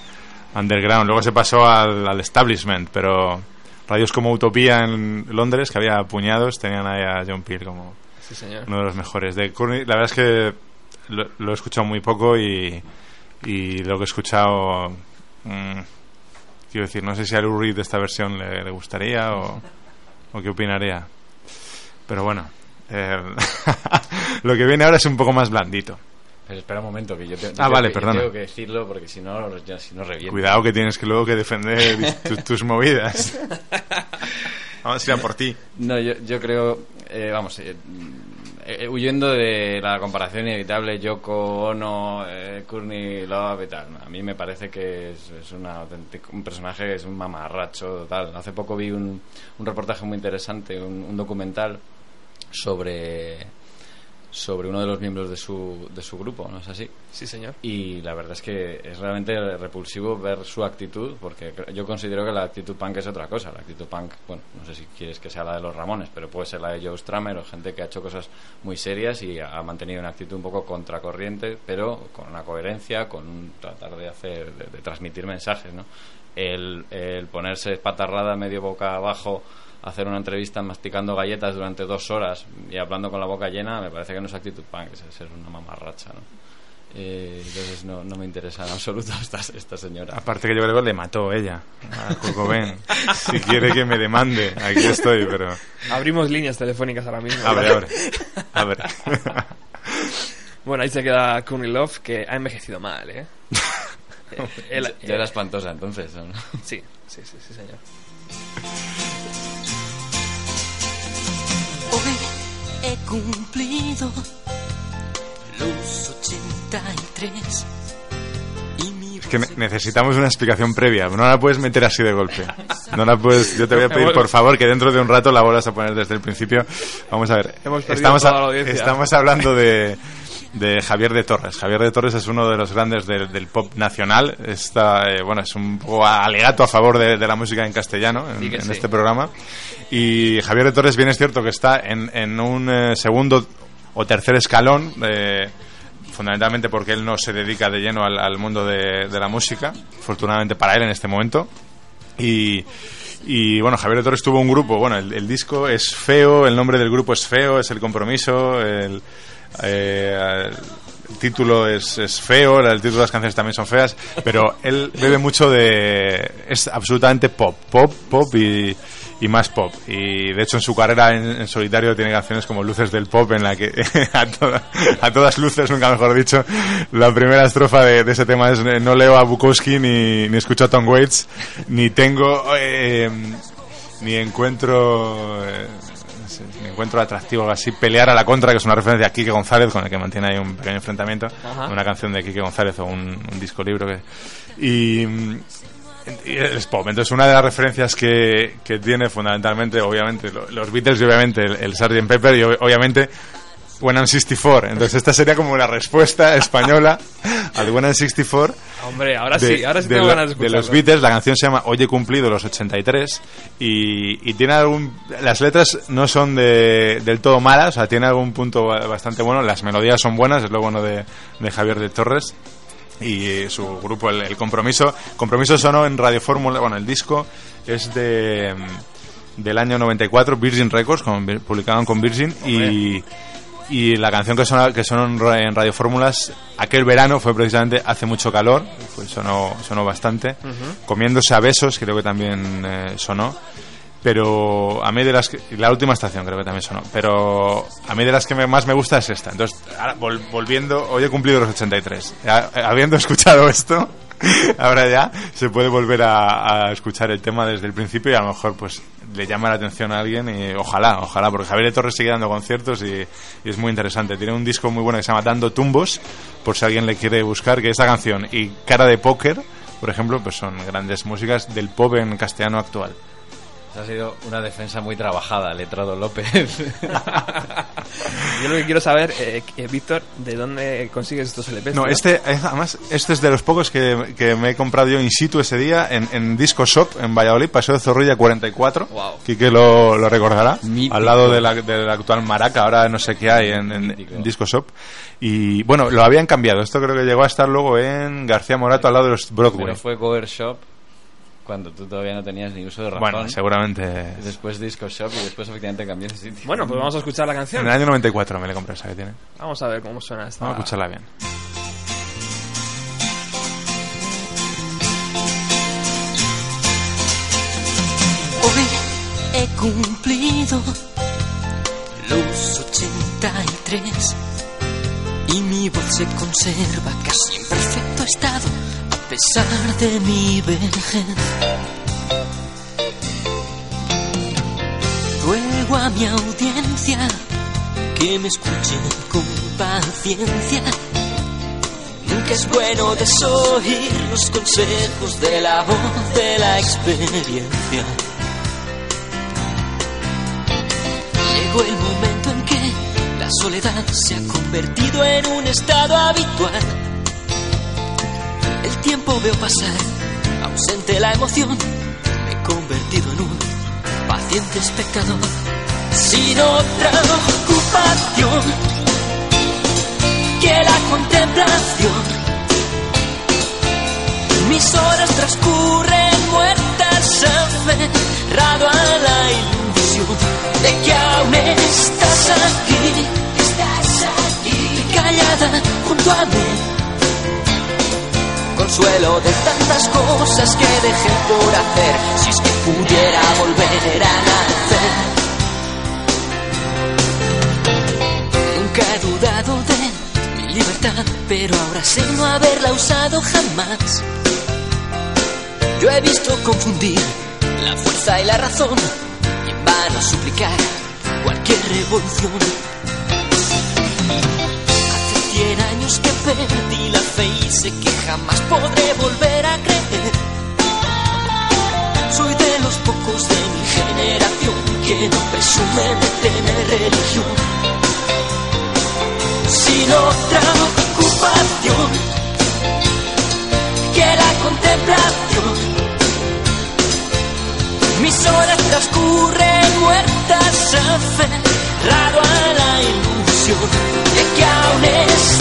underground. Luego se pasó al, al establishment, pero radios como Utopía en Londres, que había puñados, tenían ahí a John Peel como Sí, señor. uno de los mejores. De Courtney, la verdad es que lo, lo he escuchado muy poco y, y lo que he escuchado, mm, quiero decir, no sé si a Lou Reed esta versión le, le gustaría o, o qué opinaría. Pero bueno, eh, lo que viene ahora es un poco más blandito. Pero espera un momento, que yo, te- Ah, vale, que- yo tengo que decirlo porque si no, ya, si no reviento. Cuidado que tienes que luego que defender tu- tus movidas. Vamos a ir a por ti. No, yo, yo creo, eh, vamos, eh, eh, huyendo de la comparación inevitable Yoko Ono, eh, Love y tal, a mí me parece que es, es una un personaje que es un mamarracho tal. Hace poco vi un, un reportaje muy interesante, un documental sobre sobre uno de los miembros de su, de su grupo, ¿no es así? Sí, señor. Y la verdad es que es realmente repulsivo ver su actitud, porque yo considero que la actitud punk es otra cosa. La actitud punk, bueno, no sé si quieres que sea la de los Ramones, pero puede ser la de Joe Stramer o gente que ha hecho cosas muy serias y ha mantenido una actitud un poco contracorriente, pero con una coherencia, con un tratar de hacer, de, de transmitir mensajes, ¿no? El, el ponerse espatarrada medio boca abajo hacer una entrevista masticando galletas durante dos horas y hablando con la boca llena, me parece que no es actitud punk, es ser una mamarracha, ¿no? Eh, entonces no, no me interesa en absoluto esta, esta señora. Aparte que yo creo que le mató ella a Cobain. Si quiere que me demande, aquí estoy, pero... Abrimos líneas telefónicas ahora mismo. Abre, abre. Abre. Bueno, ahí se queda Love, que ha envejecido mal, ¿eh? Eh, él- ya era espantosa entonces, ¿o ¿no? Sí, sí, sí, sí, señor. Hoy he cumplido los 83 y mi Es que ne- necesitamos una explicación previa. No la puedes meter así de golpe. No la puedes. Yo te voy a pedir, por favor, que dentro de un rato la vuelvas a poner desde el principio. Vamos a ver. Hemos perdido estamos, toda la audiencia. estamos hablando de, de Javier de Torres. Javier de Torres es uno de los grandes del, del pop nacional. Está, eh, bueno, es un poco alegato a favor de, de la música en castellano en, Sí que en sí. este programa. Y Javier de Torres, bien es cierto que está en, en un eh, segundo o tercer escalón. eh, fundamentalmente porque él no se dedica de lleno al, al mundo de, de la música, afortunadamente para él en este momento. Y, y, bueno, Javier de Torres tuvo un grupo, bueno, el, el disco es feo, el nombre del grupo es feo, es el compromiso, el, eh, el título es, es feo, el título de las canciones también son feas, pero él bebe mucho de... es absolutamente pop, pop, pop y, más pop. Y de hecho en su carrera en, solitario tiene canciones como Luces del Pop en la que a, toda- a todas luces, nunca mejor dicho, la primera estrofa de, ese tema es no leo a Bukowski ni, ni escucho a Tom Waits, ni tengo... eh, ni encuentro... eh, ni encuentro atractivo algo así pelear a la contra que es una referencia a Quique González con el que mantiene ahí un pequeño enfrentamiento Ajá. una canción de Quique González o un, un disco libro que y, y es pop entonces una de las referencias que, que tiene fundamentalmente obviamente lo- los Beatles y obviamente el, el Sgt. Pepper y ob- obviamente When I'm 64 entonces esta sería como la respuesta española al When I'm 64 Hombre, ahora de, sí, ahora sí de tengo lo- ganas de de los Beatles, la canción se llama Hoy he cumplido los 83 y, y tiene algún... Las letras no son de, del todo malas, o sea, tiene algún punto ba- bastante bueno, las melodías son buenas, es lo bueno de, de Javier de Torres y su grupo, el, el Compromiso. Compromiso sonó en Radio Fórmula, bueno, el disco es de del año 94, Virgin Records, con, publicaban con Virgin y... Y la canción que sonó, que sonó en ra- en Radio Fórmulas aquel verano fue precisamente Hace mucho calor, pues sonó, sonó bastante. Comiéndose a besos, creo que también eh, sonó. Pero a mí de las que, la última estación creo que también sonó. Pero a mí de las que me- más me gusta es esta. Entonces, ahora, vol- volviendo, hoy he cumplido los 83. Ya, eh, habiendo escuchado esto, ahora ya se puede volver a, a escuchar el tema desde el principio y a lo mejor pues le llama la atención a alguien y ojalá, ojalá, porque Javier de Torres sigue dando conciertos y, es muy interesante. Tiene un disco muy bueno que se llama Dando Tumbos, por si alguien le quiere buscar, que esta canción y Cara de Póker, por ejemplo, pues son grandes músicas del pop en castellano actual. Ha sido una defensa muy trabajada, letrado López. Yo lo que quiero saber, eh, eh, Víctor, ¿de dónde consigues estos LPs? No, este, es- además, este es de los pocos que, que me he comprado yo in situ ese día en, en Disco Shop en Valladolid, Paseo de Zorrilla 44. Wow. Quique lo, lo recordará. Mítico. Al lado de la, de la actual Maraca, ahora no sé qué hay en, en- en Disco Shop. Y bueno, lo habían cambiado. Esto creo que llegó a estar luego en García Morato, al lado de los Broadway. Pero fue Cover Shop cuando tú todavía no tenías ni uso de razón. bueno, seguramente. Después Disco Shop y después efectivamente cambié de sitio. Bueno, pues vamos a escuchar la En canción. el año 94 me le compré esa que tiene. Vamos a ver cómo suena esta. Vamos a escucharla bien. Hoy he cumplido los 83 y mi voz se conserva casi en perfecto estado pesar de mi vejez. Ruego a mi audiencia que me escuchen con paciencia. Nunca es bueno desoír los consejos de la voz de la experiencia. Llegó el momento en que la soledad se ha convertido en un estado habitual. El tiempo veo pasar, ausente la emoción, me he convertido en un paciente espectador, sin otra ocupación que la contemplación. Mis horas transcurren muertas aferrado a la ilusión de que aún estás aquí, estás aquí, callada junto a mí. Consuelo de tantas cosas que dejé por hacer, si es que pudiera volver a nacer. Nunca he dudado de mi libertad, pero ahora sé no haberla usado jamás. Yo he visto confundir la fuerza y la razón, y en vano suplicar cualquier revolución. Años que perdí la fe y sé que jamás podré volver a creer. Soy de los pocos de mi generación que no presumen de tener religión sin otra ocupación que la contemplación. Mis horas transcurren muertas aferrado a la ilusión de que aún estás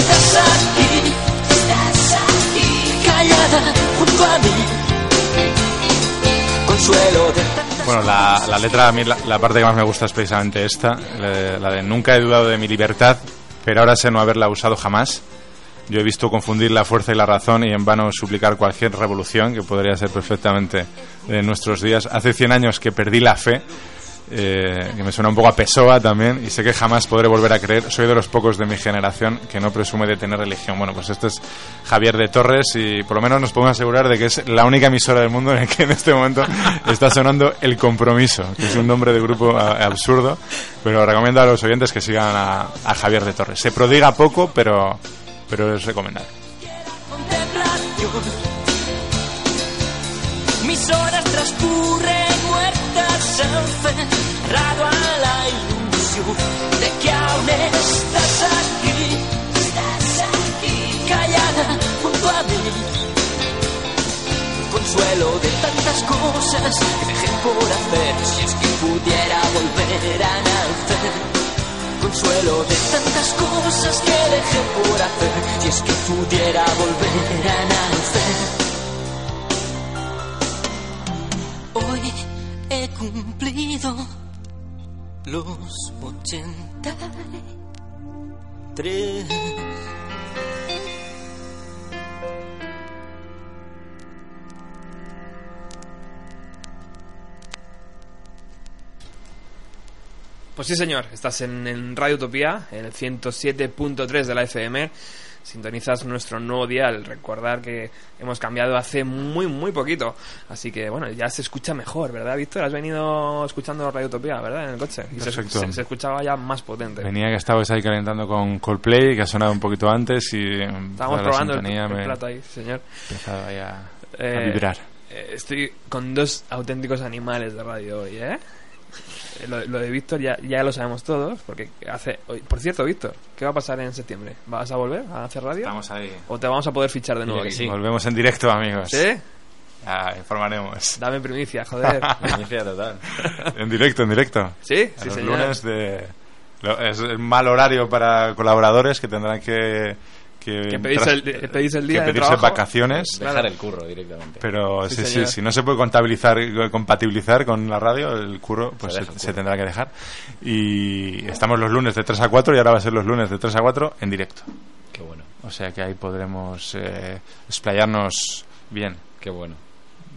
Consuelo de Bueno, la, la letra, a mí la, parte que más me gusta es precisamente esta, la, de nunca he dudado de mi libertad, pero ahora sé no haberla usado jamás. Yo he visto confundir la fuerza y la razón y en vano suplicar cualquier revolución que podría ser perfectamente en nuestros días. Hace 100 años que perdí la fe, eh, que me suena un poco a Pessoa también, y sé que jamás podré volver a creer. Soy de los pocos de mi generación que no presume de tener religión. Bueno, pues este es Javier de Torres y por lo menos nos podemos asegurar de que es la única emisora del mundo en el que en este momento está sonando El Compromiso, que es un nombre de grupo absurdo, pero recomiendo a los oyentes que sigan a, a Javier de Torres. Se prodiga poco, pero, pero es recomendable. Mis horas transcurren muertas a la de que aún estás aquí, estás aquí, callada junto a mí. Consuelo de tantas cosas que dejé por hacer, si es que pudiera volver a nacer consuelo de tantas cosas que dejé por hacer. Si es que pudiera volver a nacer. Hoy he cumplido los ochenta. Pues sí, señor, estás en, en Radio Utopía, en el 107.3 de la FM. Sintonizas nuestro nuevo dial, recordar que hemos cambiado hace muy, muy poquito. Así que, bueno, ya se escucha mejor, ¿verdad, Víctor? Has venido escuchando Radio Utopía, ¿verdad? En el coche. Y se, Perfecto. se- se escuchaba ya más potente. Venía que estabais ahí calentando con Coldplay, que ha sonado un poquito antes y mm, Estábamos probando el, el me plato ahí, señor. ha empezado ahí a, a Eh, vibrar. eh, estoy con dos auténticos animales de radio hoy, ¿eh? Lo, lo de Víctor ya, ya lo sabemos todos, porque hace... hoy- Por cierto, Víctor, ¿qué va a pasar en septiembre? ¿Vas a volver a hacer radio? Estamos ahí. ¿O te vamos a poder fichar de nuevo Dile aquí? sí. Volvemos en directo, amigos. ¿Sí? Ya informaremos. Dame primicia, joder. Inicia total. en directo, en directo. ¿Sí? A Sí, los señor. lunes de... lo- Es el mal horario para colaboradores que tendrán que... Que, Que pedís tras- el, que pedís el que día de pedirse trabajo. vacaciones. Dejar el curro directamente. Pero Sí, sí, sí, si no se puede contabilizar, compatibilizar con la radio, el curro pues Se se, el se curro. tendrá que dejar. Y estamos los lunes de 3 a 4 y ahora va a ser los lunes de 3 a 4 en directo. Qué bueno, O sea que ahí podremos eh, explayarnos bien. qué bueno.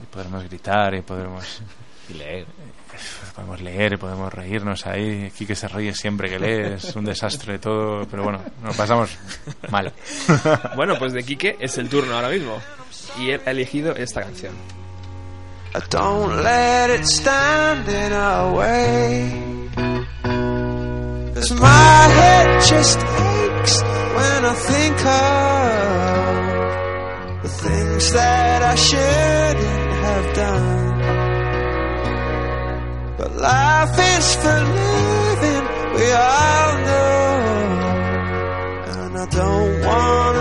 Y podremos gritar y podremos, Y leer. podemos leer podemos reírnos ahí. Aquí que se ríe siempre que lee, es un desastre todo, pero bueno, nos pasamos mal. Bueno, pues de Quique es el turno ahora mismo. Y él ha elegido esta canción. Don't let it stand in our way. Cause my head just aches when I think of the things that I shouldn't have done. But life is for living, we all know. And I don't wanna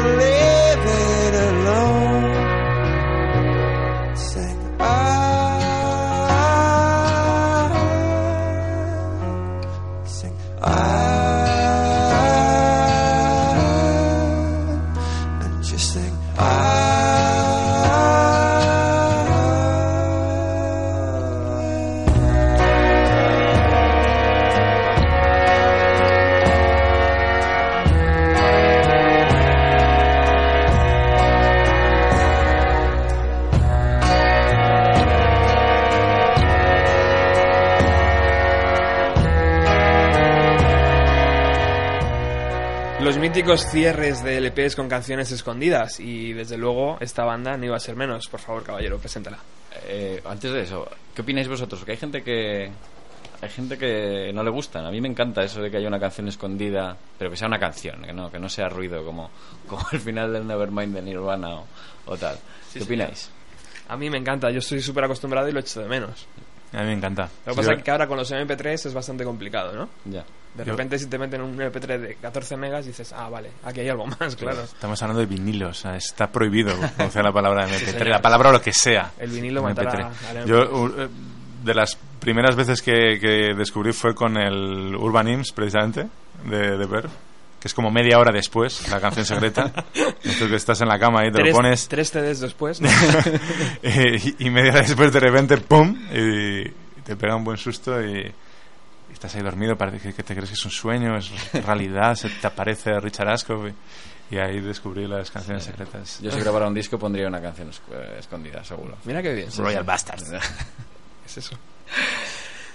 míticos cierres de LPs con canciones escondidas. Y desde luego, esta banda no iba a ser menos. Por favor, caballero, preséntala. Eh, antes de eso, ¿qué opináis vosotros? Porque hay gente que hay gente que no le gustan. A mí me encanta eso de que haya una canción escondida, pero que sea una canción, que no que no sea ruido como como el final del Nevermind de Nirvana o, o tal. Sí, ¿Qué señor. opináis? A mí me encanta, yo estoy súper acostumbrado y lo echo de menos. A mí me encanta. Lo que pasa Yo- es que ahora con los MP3 es bastante complicado, ¿no? Ya. De Yo- repente si te meten un MP3 de 14 megas dices, ah, vale, aquí hay algo más, claro. Estamos hablando de vinilos, o sea, está prohibido pronunciar la palabra MP3, señor. la palabra o lo que sea. El vinilo MP3. matará al Yo, u- eh, de las primeras veces que, que descubrí fue con el Urban Hymns, precisamente, de, de que es como media hora después, la canción secreta. Entonces que estás en la cama y te tres, lo pones, tres CDs después, ¿no? eh, y, y media hora después de repente, ¡pum! Y, y te pega un buen susto y, y estás ahí dormido, parece que, que te crees que es un sueño, es realidad, se te aparece Richard Ascoff y, y ahí descubrí las canciones secretas. Yo si grabara un disco pondría una canción eh, escondida, seguro. Mira qué bien. Royal Bastards. Es eso.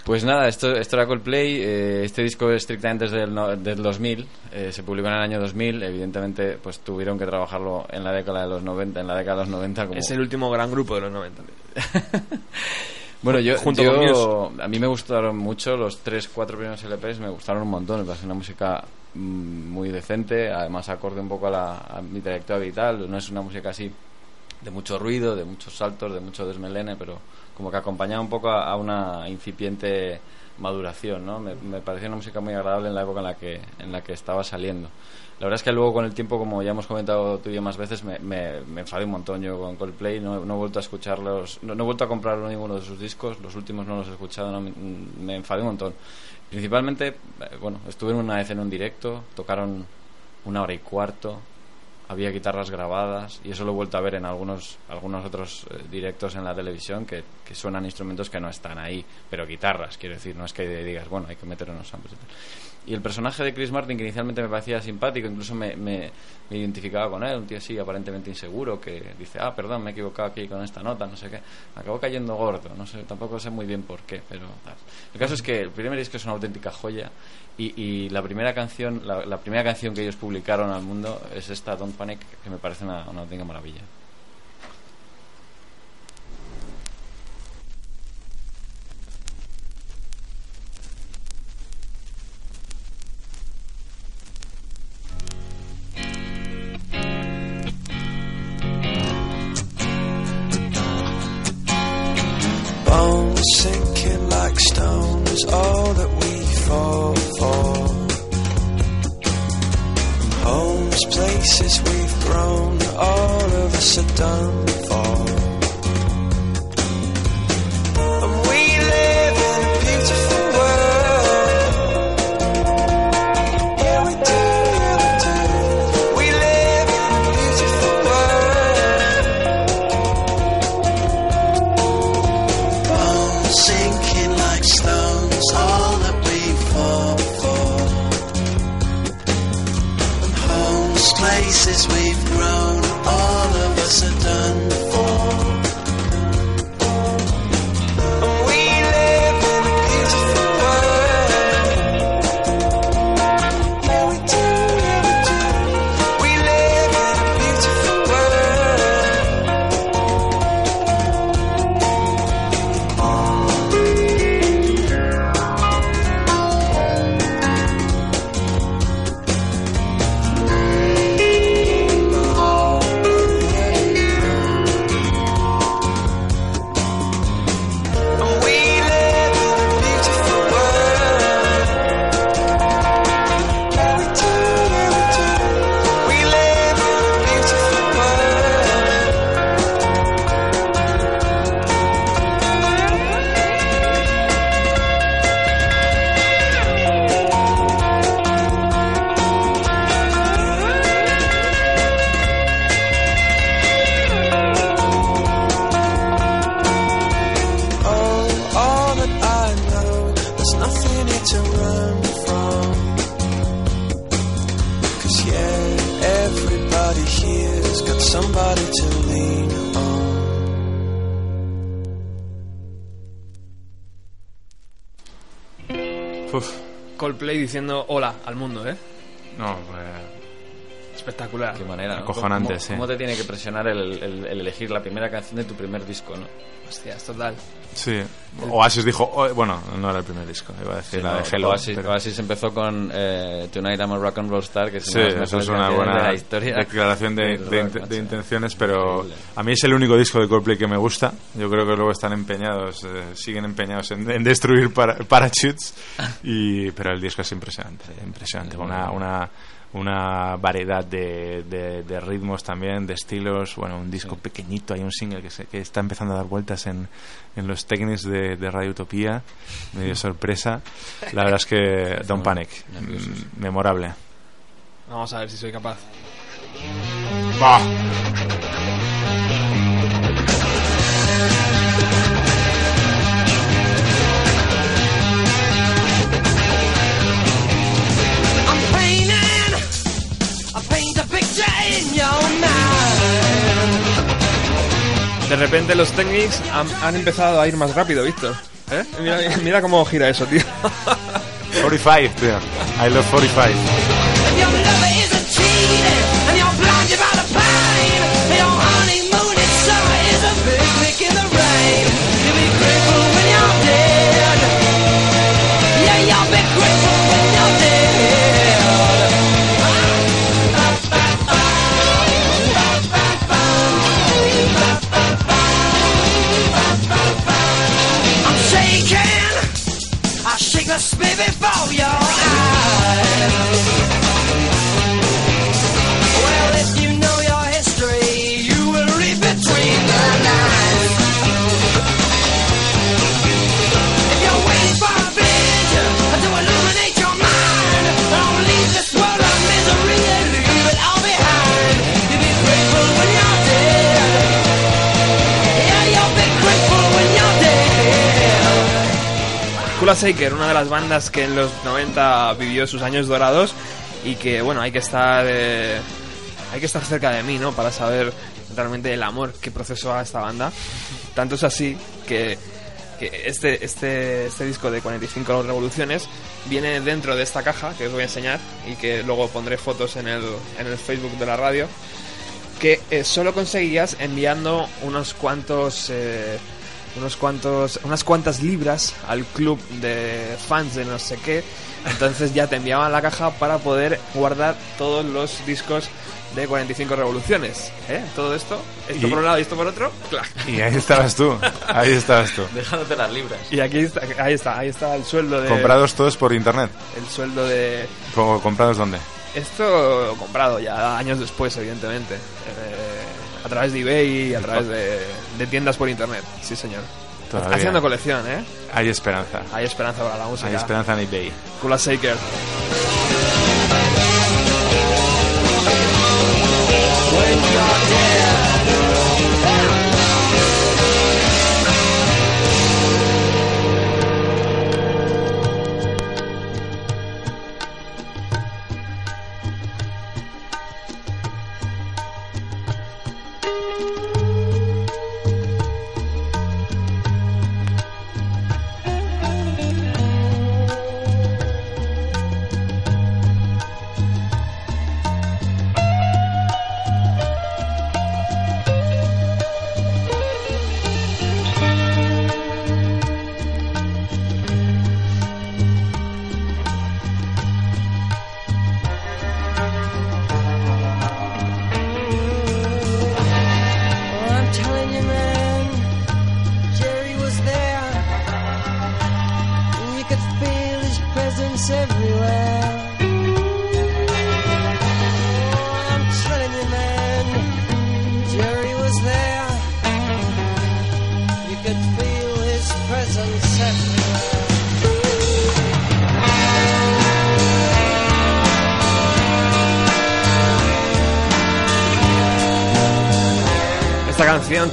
Pues nada, esto, esto era Coldplay. eh, este disco es estrictamente desde el no- del 2000. eh, se publicó en el año 2000. Evidentemente, pues tuvieron que trabajarlo en la década de los 90. En la década de los 90 como... Es el último gran grupo de los 90. Bueno, yo, junto yo- a mí me gustaron mucho los tres, cuatro primeros LPs, me gustaron un montón. Me parece una música mm, muy decente, además acorde un poco a, la, a mi trayectoria vital. No es una música así de mucho ruido, de muchos saltos, de mucho desmelene, pero como que acompañaba un poco a, una incipiente maduración, ¿no? Me, me pareció una música muy agradable en la época en la que en la que estaba saliendo. La verdad es que luego con el tiempo, como ya hemos comentado tú y yo más veces, me, me, me enfadé un montón yo con Coldplay, no, no he vuelto a escucharlos, no, he vuelto a comprar ninguno de sus discos, los últimos no los he escuchado, me enfadé un montón. Principalmente, eh, bueno, estuve en una vez en un directo, tocaron una hora y cuarto, había guitarras grabadas y eso lo he vuelto a ver en algunos algunos otros eh, directos en la televisión que, suenan instrumentos que no están ahí, pero guitarras, quiero decir, no es que digas, bueno, hay que meter unos samples y el personaje de Chris Martin, que inicialmente me parecía simpático, incluso me, me- identificaba con él, un tío así aparentemente inseguro, que dice, ah, perdón, me he equivocado aquí con esta nota, no sé qué. Acabó cayendo gordo, no sé, tampoco sé muy bien por qué, pero tal. El caso es que el primer disco es una auténtica joya y, y la primera canción, la, la primera canción que ellos publicaron al mundo es esta Don't Panic, que me parece una, una maravilla. Sinking like stone is all that we fall. Homes, places we've grown, all of us are done for. Do. We live places we've grown, all of us are done sí. cómo te tiene que presionar el, el- el elegir la primera canción de tu primer disco, no? Hostia, es total. sí. Oasis dijo, oh, bueno, no era el primer disco, iba a decir Sí, la no, de Hello. Oasis, pero- Oasis empezó con eh, Tonight I'm a Rock and Roll Star, que es Sí, una eso es una buena de la historia. declaración de, del de rock, int- macho. de intenciones, pero Increíble. a mí es el único disco de Coldplay que me gusta. Yo creo que luego están empeñados, eh, siguen empeñados en, en destruir para, parachutes, y, pero el disco es impresionante, impresionante. Una, una, una variedad de, de, de ritmos también, de estilos. Bueno, un disco pequeñito, hay un single que, se- que está empezando a dar vueltas en, en los técnicos de, de Radio Utopía, medio sorpresa. La verdad es que Don't Panic, memorable. Vamos a ver si soy capaz. Bah. De repente los han, han empezado a ir más rápido, Víctor. ¿Eh? Mira, mira cómo gira eso, tío. 45, tío. I love 45. Kula Shaker, una de las bandas que en los 90 vivió sus años dorados y que, bueno, hay que estar eh, hay que estar cerca de mí, ¿no? Para saber realmente el amor que procesó a esta banda. Tanto es así que, que este, este, este disco de 45 revoluciones viene dentro de esta caja que os voy a enseñar y que luego pondré fotos en el, en el Facebook de la radio que eh, solo conseguías enviando unos cuantos eh, unos cuantos unas cuantas libras al club de fans de no sé qué entonces ya te enviaban la caja para poder guardar todos los discos de 45 revoluciones ¿eh? todo esto esto Y- por un lado y esto por otro clac. Y ahí estabas tú, ahí estabas tú. Dejándote las libras. y aquí está, ahí está ahí está el sueldo de Comprados todos por internet. el sueldo de ¿Cómo- ¿Comprados dónde? Esto comprado ya años después, evidentemente. Eh, a través de eBay y a través de, de tiendas por internet. Sí, señor. Todavía. Haciendo colección, ¿eh? Hay esperanza. Hay esperanza para la música. Hay esperanza en eBay. Kula Shaker.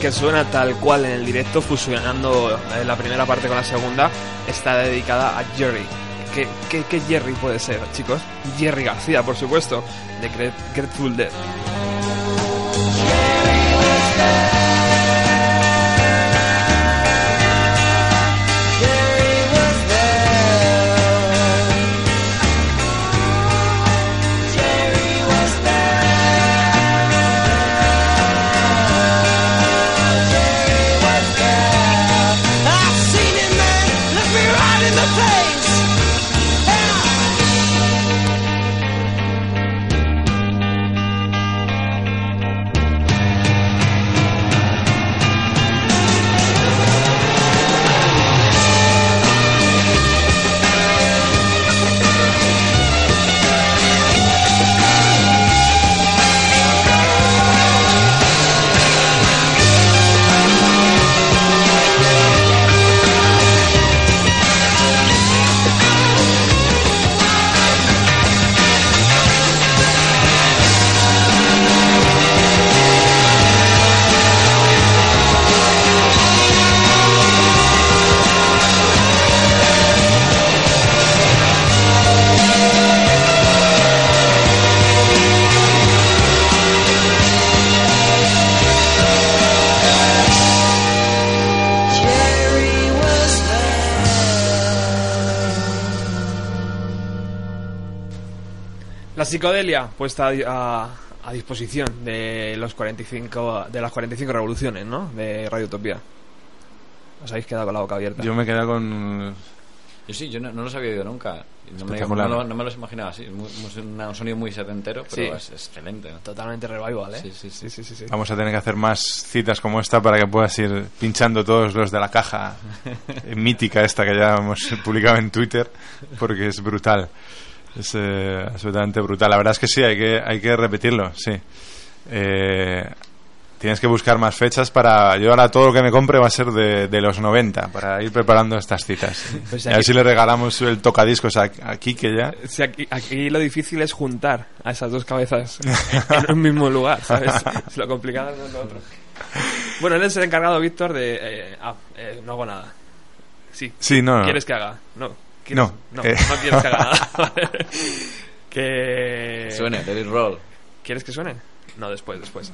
Que suena tal cual en el directo, fusionando eh, la primera parte con la segunda, está dedicada a Jerry. ¿Qué, qué, Jerry puede ser, chicos? Jerry García, por supuesto, de Grateful Dead. Psicodelia puesta a, a disposición de los 45 de las 45 revoluciones, ¿no? De Radio Utopía. Os habéis quedado con la boca abierta. Yo me he quedado con... Yo sí, yo no, no los había oído nunca. No me, Espectacular. no lo- no me los imaginaba así. Un sonido muy setentero, pero Sí. es excelente. ¿no? Totalmente revival, ¿eh? Sí, sí, sí. sí, sí, sí. Vamos a tener que hacer más citas como esta para que puedas ir pinchando todos los de la caja mítica esta que ya hemos publicado en Twitter, porque es brutal. Es eh, absolutamente brutal. La verdad es que sí, hay que, hay que repetirlo, sí. Eh, tienes que buscar más fechas para... Yo ahora todo lo que me compre va a ser de, de los 90, para ir preparando estas citas. Pues y a ver aquí- si le regalamos el tocadiscos a, a Kike ya. Sí, aquí, aquí lo difícil es juntar a esas dos cabezas en un mismo lugar, ¿sabes? Es lo complicado es lo otro. Bueno, él es el encargado, Víctor, de... eh, ah, eh, no hago nada. Sí. Sí, no, no. ¿Quieres que haga? No. ¿Quieres- No, No, eh. no quieres que haga nada. que... Suene, let it roll. ¿Quieres que suene? No, después, después.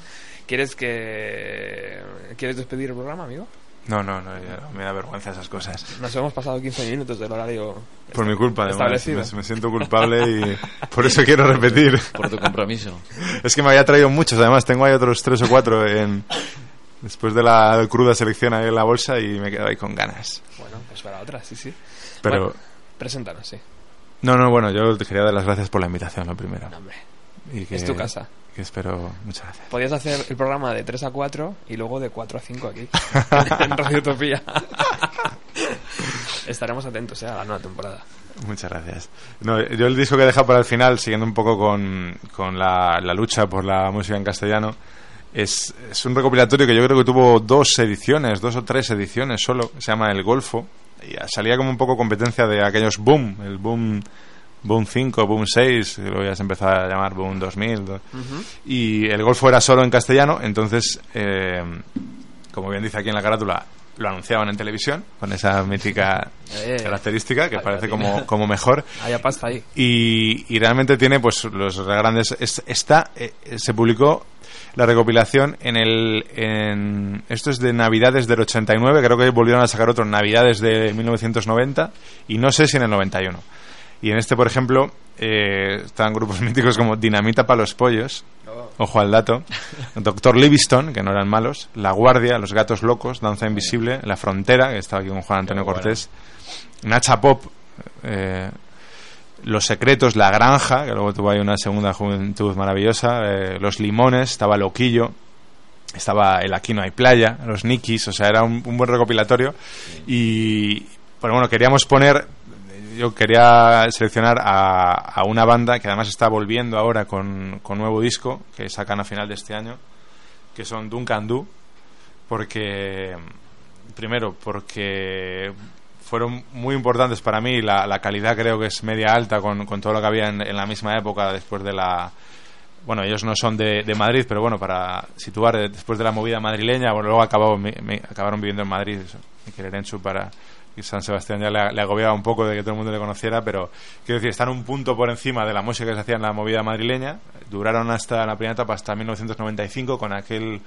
¿Quieres que... ¿Quieres despedir el programa, amigo? No, no, no, ya me da vergüenza esas cosas. Nos hemos pasado 15 minutos del horario Por mi culpa, además. Me, me siento culpable y por eso quiero repetir. Por tu compromiso. Es que me había traído muchos, además tengo ahí otros tres o cuatro en... Después de la cruda selección ahí en la bolsa y me he quedado ahí con ganas. Bueno, pues para otra, sí, sí. Pero... Bueno, preséntanos, sí. No, no, bueno, yo te quería dar las gracias por la invitación, lo primero. No, hombre. Y que, Es tu casa. Que espero... Muchas gracias. Podías hacer el programa de 3 a 4 y luego de 4 a 5 aquí, en Radio Utopía. Estaremos atentos eh, a la nueva temporada. Muchas gracias. No, yo el disco que he dejado para el final, siguiendo un poco con, con la, la lucha por la música en castellano, es, es un recopilatorio que yo creo que tuvo dos ediciones, dos o tres ediciones solo, se llama El Golfo, y salía como un poco competencia de aquellos boom, el boom, boom 5, boom 6, que luego ya se empezó a llamar boom 2000, do- y el Golfo era solo en castellano, entonces, eh, como bien dice aquí en la carátula, lo anunciaban en televisión, con esa mítica Eh. característica que parece lo como, como mejor. Haya pasta ahí. Y, y realmente tiene pues los grandes es- está eh, se publicó la recopilación en el en esto es de Navidades del 89 creo que volvieron a sacar otro en Navidades de 1990 y no sé si en el 91 y en este por ejemplo eh, están grupos míticos como Dinamita para los pollos ojo al dato Doctor Livingston que no eran malos La Guardia Los Gatos Locos Danza Invisible La Frontera que estaba aquí con Juan Antonio. Cortés Nacha Pop eh, los Secretos, La Granja, que luego tuvo ahí una segunda juventud maravillosa, eh, Los Limones, estaba Loquillo, estaba El Aquí no hay playa, Los Nikis, o sea, era un, un buen recopilatorio. Y, pero bueno, queríamos poner, yo quería seleccionar a, a una banda que además está volviendo ahora con, con nuevo disco, que sacan a final de este año, que son Duncan Du, porque, primero, porque fueron muy importantes para mí. La, la calidad creo que es media alta con, con todo lo que había en, la misma época después de la... Bueno, ellos no son de, de Madrid, pero bueno, para situar, eh, después de la movida madrileña, bueno, luego acabó, mi- mi- acabaron viviendo en Madrid, Miquel Erenchu para... Y San Sebastián ya le agobiaba un poco de que todo el mundo le conociera, pero quiero decir, están un punto por encima de la música que se hacía en la movida madrileña. Duraron hasta la primera etapa, hasta 1995, con aquel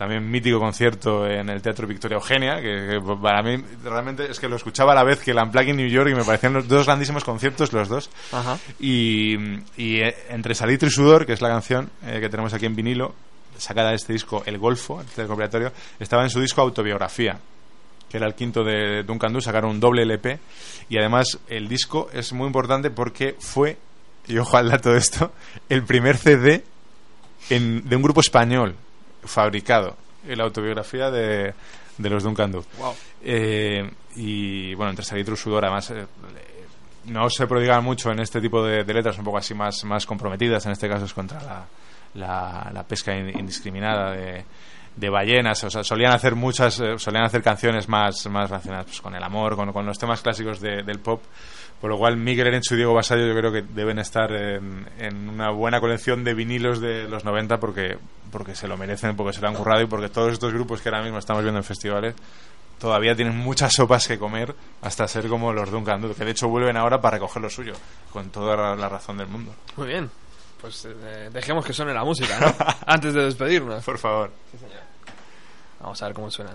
también mítico concierto en el Teatro Victoria Eugenia, que, que para mí realmente es que lo escuchaba a la vez que el Unplugged New York y me parecían los dos grandísimos conciertos los dos. Ajá. Y, y, eh, entre Salitro y Sudor, que es la canción eh, que tenemos aquí en vinilo, sacada de este disco El Golfo, este recopilatorio, estaba en su disco Autobiografía, que era el quinto de Duncan Du, sacaron un doble LP y además el disco es muy importante porque fue, y ojo al dato de esto, el primer CD en- de un grupo español fabricado, en la autobiografía de, de los Duncan Du. Wow. Eh, y bueno, entre Salitro y Sudor, además, eh, no se prodigan mucho en este tipo de, de letras, un poco así más, más comprometidas. En este caso es contra la, la, la pesca in- indiscriminada de, de ballenas. O sea, solían hacer muchas, eh, solían hacer canciones más, más relacionadas pues, con el amor, con, con los temas clásicos de- del pop. Por lo cual, Miguel Erenchu y Diego Basallo yo creo que deben estar en, en una buena colección de vinilos de los 90 porque, porque se lo merecen, porque se lo han currado y porque todos estos grupos que ahora mismo estamos viendo en festivales todavía tienen muchas sopas que comer hasta ser como los Duncan Du, que de hecho vuelven ahora para recoger lo suyo, con toda la razón del mundo. Muy bien. Pues eh, dejemos que suene la música, ¿no? Antes de despedirnos. Por favor. Vamos a ver cómo suena.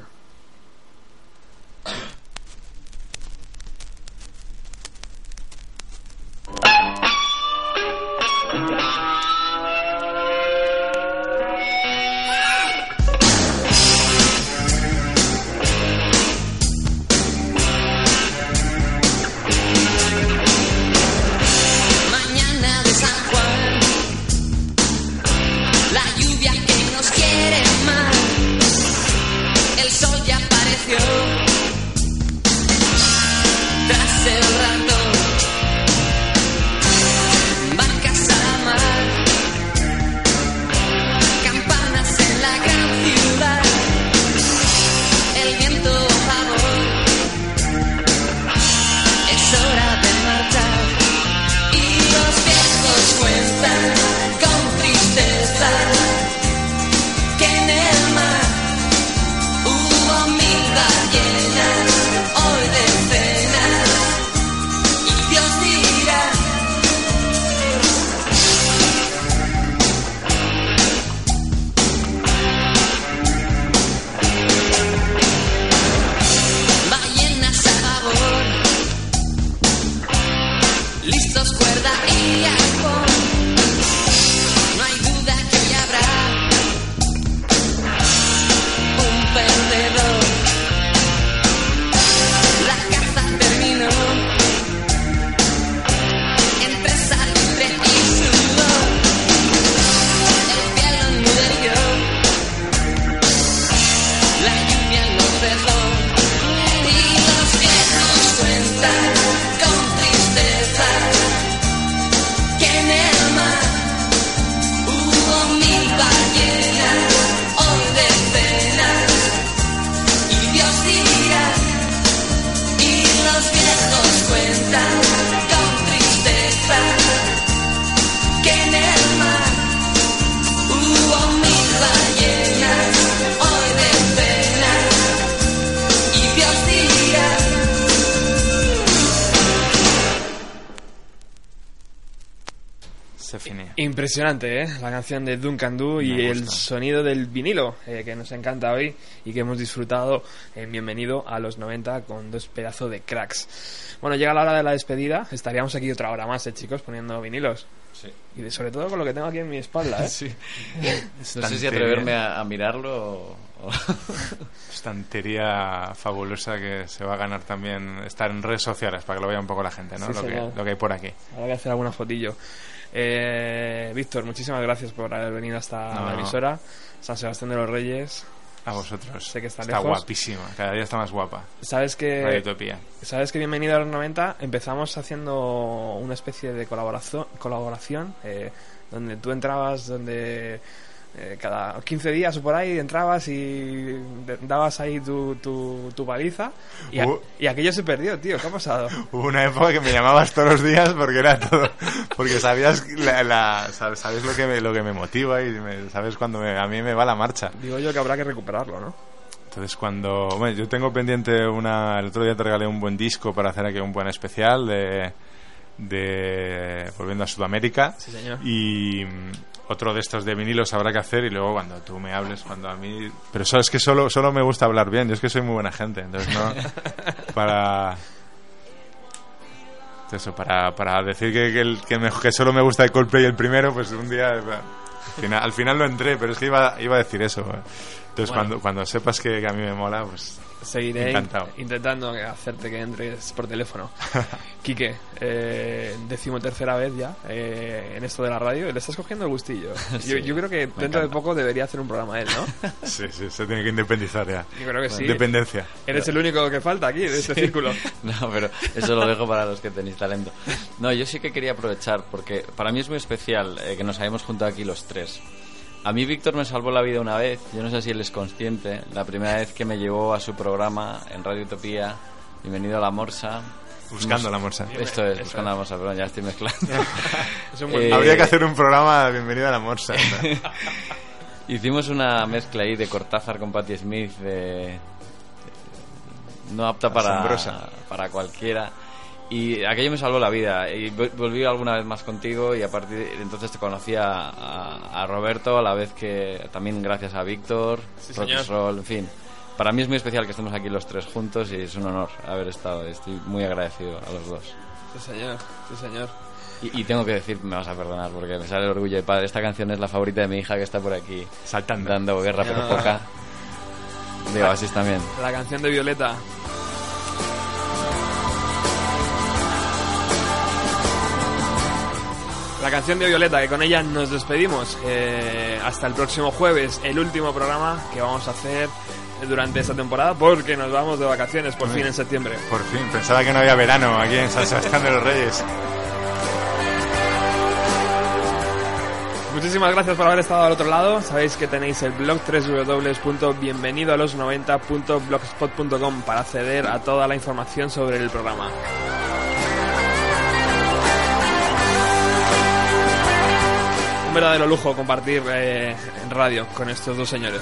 Impresionante, ¿eh? La canción de Duncan Du y el sonido del vinilo eh, que nos encanta hoy y que hemos disfrutado en Bienvenido a los 90 con dos pedazos de cracks. Bueno, llega la hora de la despedida. Estaríamos aquí otra hora más, ¿eh, chicos? Poniendo vinilos. Sí. Y de- sobre todo con lo que tengo aquí en mi espalda, ¿eh? Sí. No sé si atreverme a, a mirarlo o... Estantería fabulosa que se va a ganar también estar en redes sociales para que lo vea un poco la gente, ¿no? Sí, lo, que, lo que hay por aquí. Habrá que hacer alguna fotillo. Eh, Víctor, muchísimas gracias por haber venido hasta No, la no. emisora. San Sebastián de los Reyes. A vosotros. Sé que está está lejos. guapísima, cada día está más guapa. Sabes que sabes que bienvenido a los 90 empezamos haciendo una especie de colaboración colaboración eh, donde tú entrabas donde eh, cada 15 días o por ahí entrabas y dabas ahí tu, tu, tu paliza y, a- Uh. y aquello se perdió, tío. ¿Qué ha pasado? Hubo una época que me llamabas todos los días porque era todo. Porque sabías, la, la- sabes, lo, que me, lo que me motiva y me- sabes cuando me- a mí me va la marcha. Digo yo que habrá que recuperarlo, ¿no? Entonces cuando... Bueno, yo tengo pendiente una... El otro día te regalé un buen disco para hacer aquí un buen especial de... de Volviendo a Sudamérica. Sí, señor. Y otro de estos de vinilos habrá que hacer y luego cuando tú me hables, cuando a mí... Pero eso es que solo, solo me gusta hablar bien, yo es que soy muy buena gente, entonces no... para... Eso, para, para decir que, que, el- que, me- que solo me gusta el Coldplay el primero, pues un día... Al final, al final lo entré, pero es que iba, iba a decir eso. Entonces Bueno. cuando, cuando sepas que, que a mí me mola, pues... Seguiré Encantado. in- intentando hacerte que entres por teléfono. Quique, eh, decimotercera vez ya eh, en esto de la radio. Le estás cogiendo el gustillo. Yo, Sí, yo creo que dentro de encanta. poco debería hacer un programa él, ¿no? Sí, sí, se tiene que independizar ya. Yo creo que sí. Dependencia. Eres el único que falta aquí de este círculo. No, pero eso lo dejo para los que tenéis talento. No, yo sí que quería aprovechar, porque para mí es muy especial eh, que nos hayamos juntado aquí los tres. A mí Víctor me salvó la vida una vez, yo no sé si él es consciente, la primera vez que me llevó a su programa en Radio Utopía, Bienvenido a la Morsa. Buscando la morsa. Esto es, Eso buscando la morsa, perdón, ya estoy mezclando. Es un buen- Eh, Habría que hacer un programa de Bienvenida a la Morsa. Hicimos una mezcla ahí de Cortázar con Patti Smith, de... no apta para, Asombrosa. para cualquiera. Y aquello me salvó la vida. Y vol- volví alguna vez más contigo y a partir de entonces te conocí a, a- a Roberto, a la vez que también gracias a Víctor, Sí, Roll, en fin. Para mí es muy especial que estemos aquí los tres juntos y es un honor haber estado. Estoy muy agradecido a los dos. Sí, señor. Sí, señor. Y, y tengo que decir, me vas a perdonar porque me sale el orgullo de padre. Esta canción es la favorita de mi hija que está por aquí Saltando. dando guerra, pero poca. De Oasis también. La canción de Violeta. La canción de Violeta, que con ella nos despedimos. eh, hasta el próximo jueves, el último programa que vamos a hacer durante esta temporada, porque nos vamos de vacaciones por Muy fin en septiembre. Por fin, pensaba que no había verano aquí en San Sebastián de los Reyes. Muchísimas gracias por haber estado al otro lado. Sabéis que tenéis el blog www.bienvenidoalos90.blogspot.com para acceder a toda la información sobre el programa. Verdadero lujo compartir eh, en radio con estos dos señores.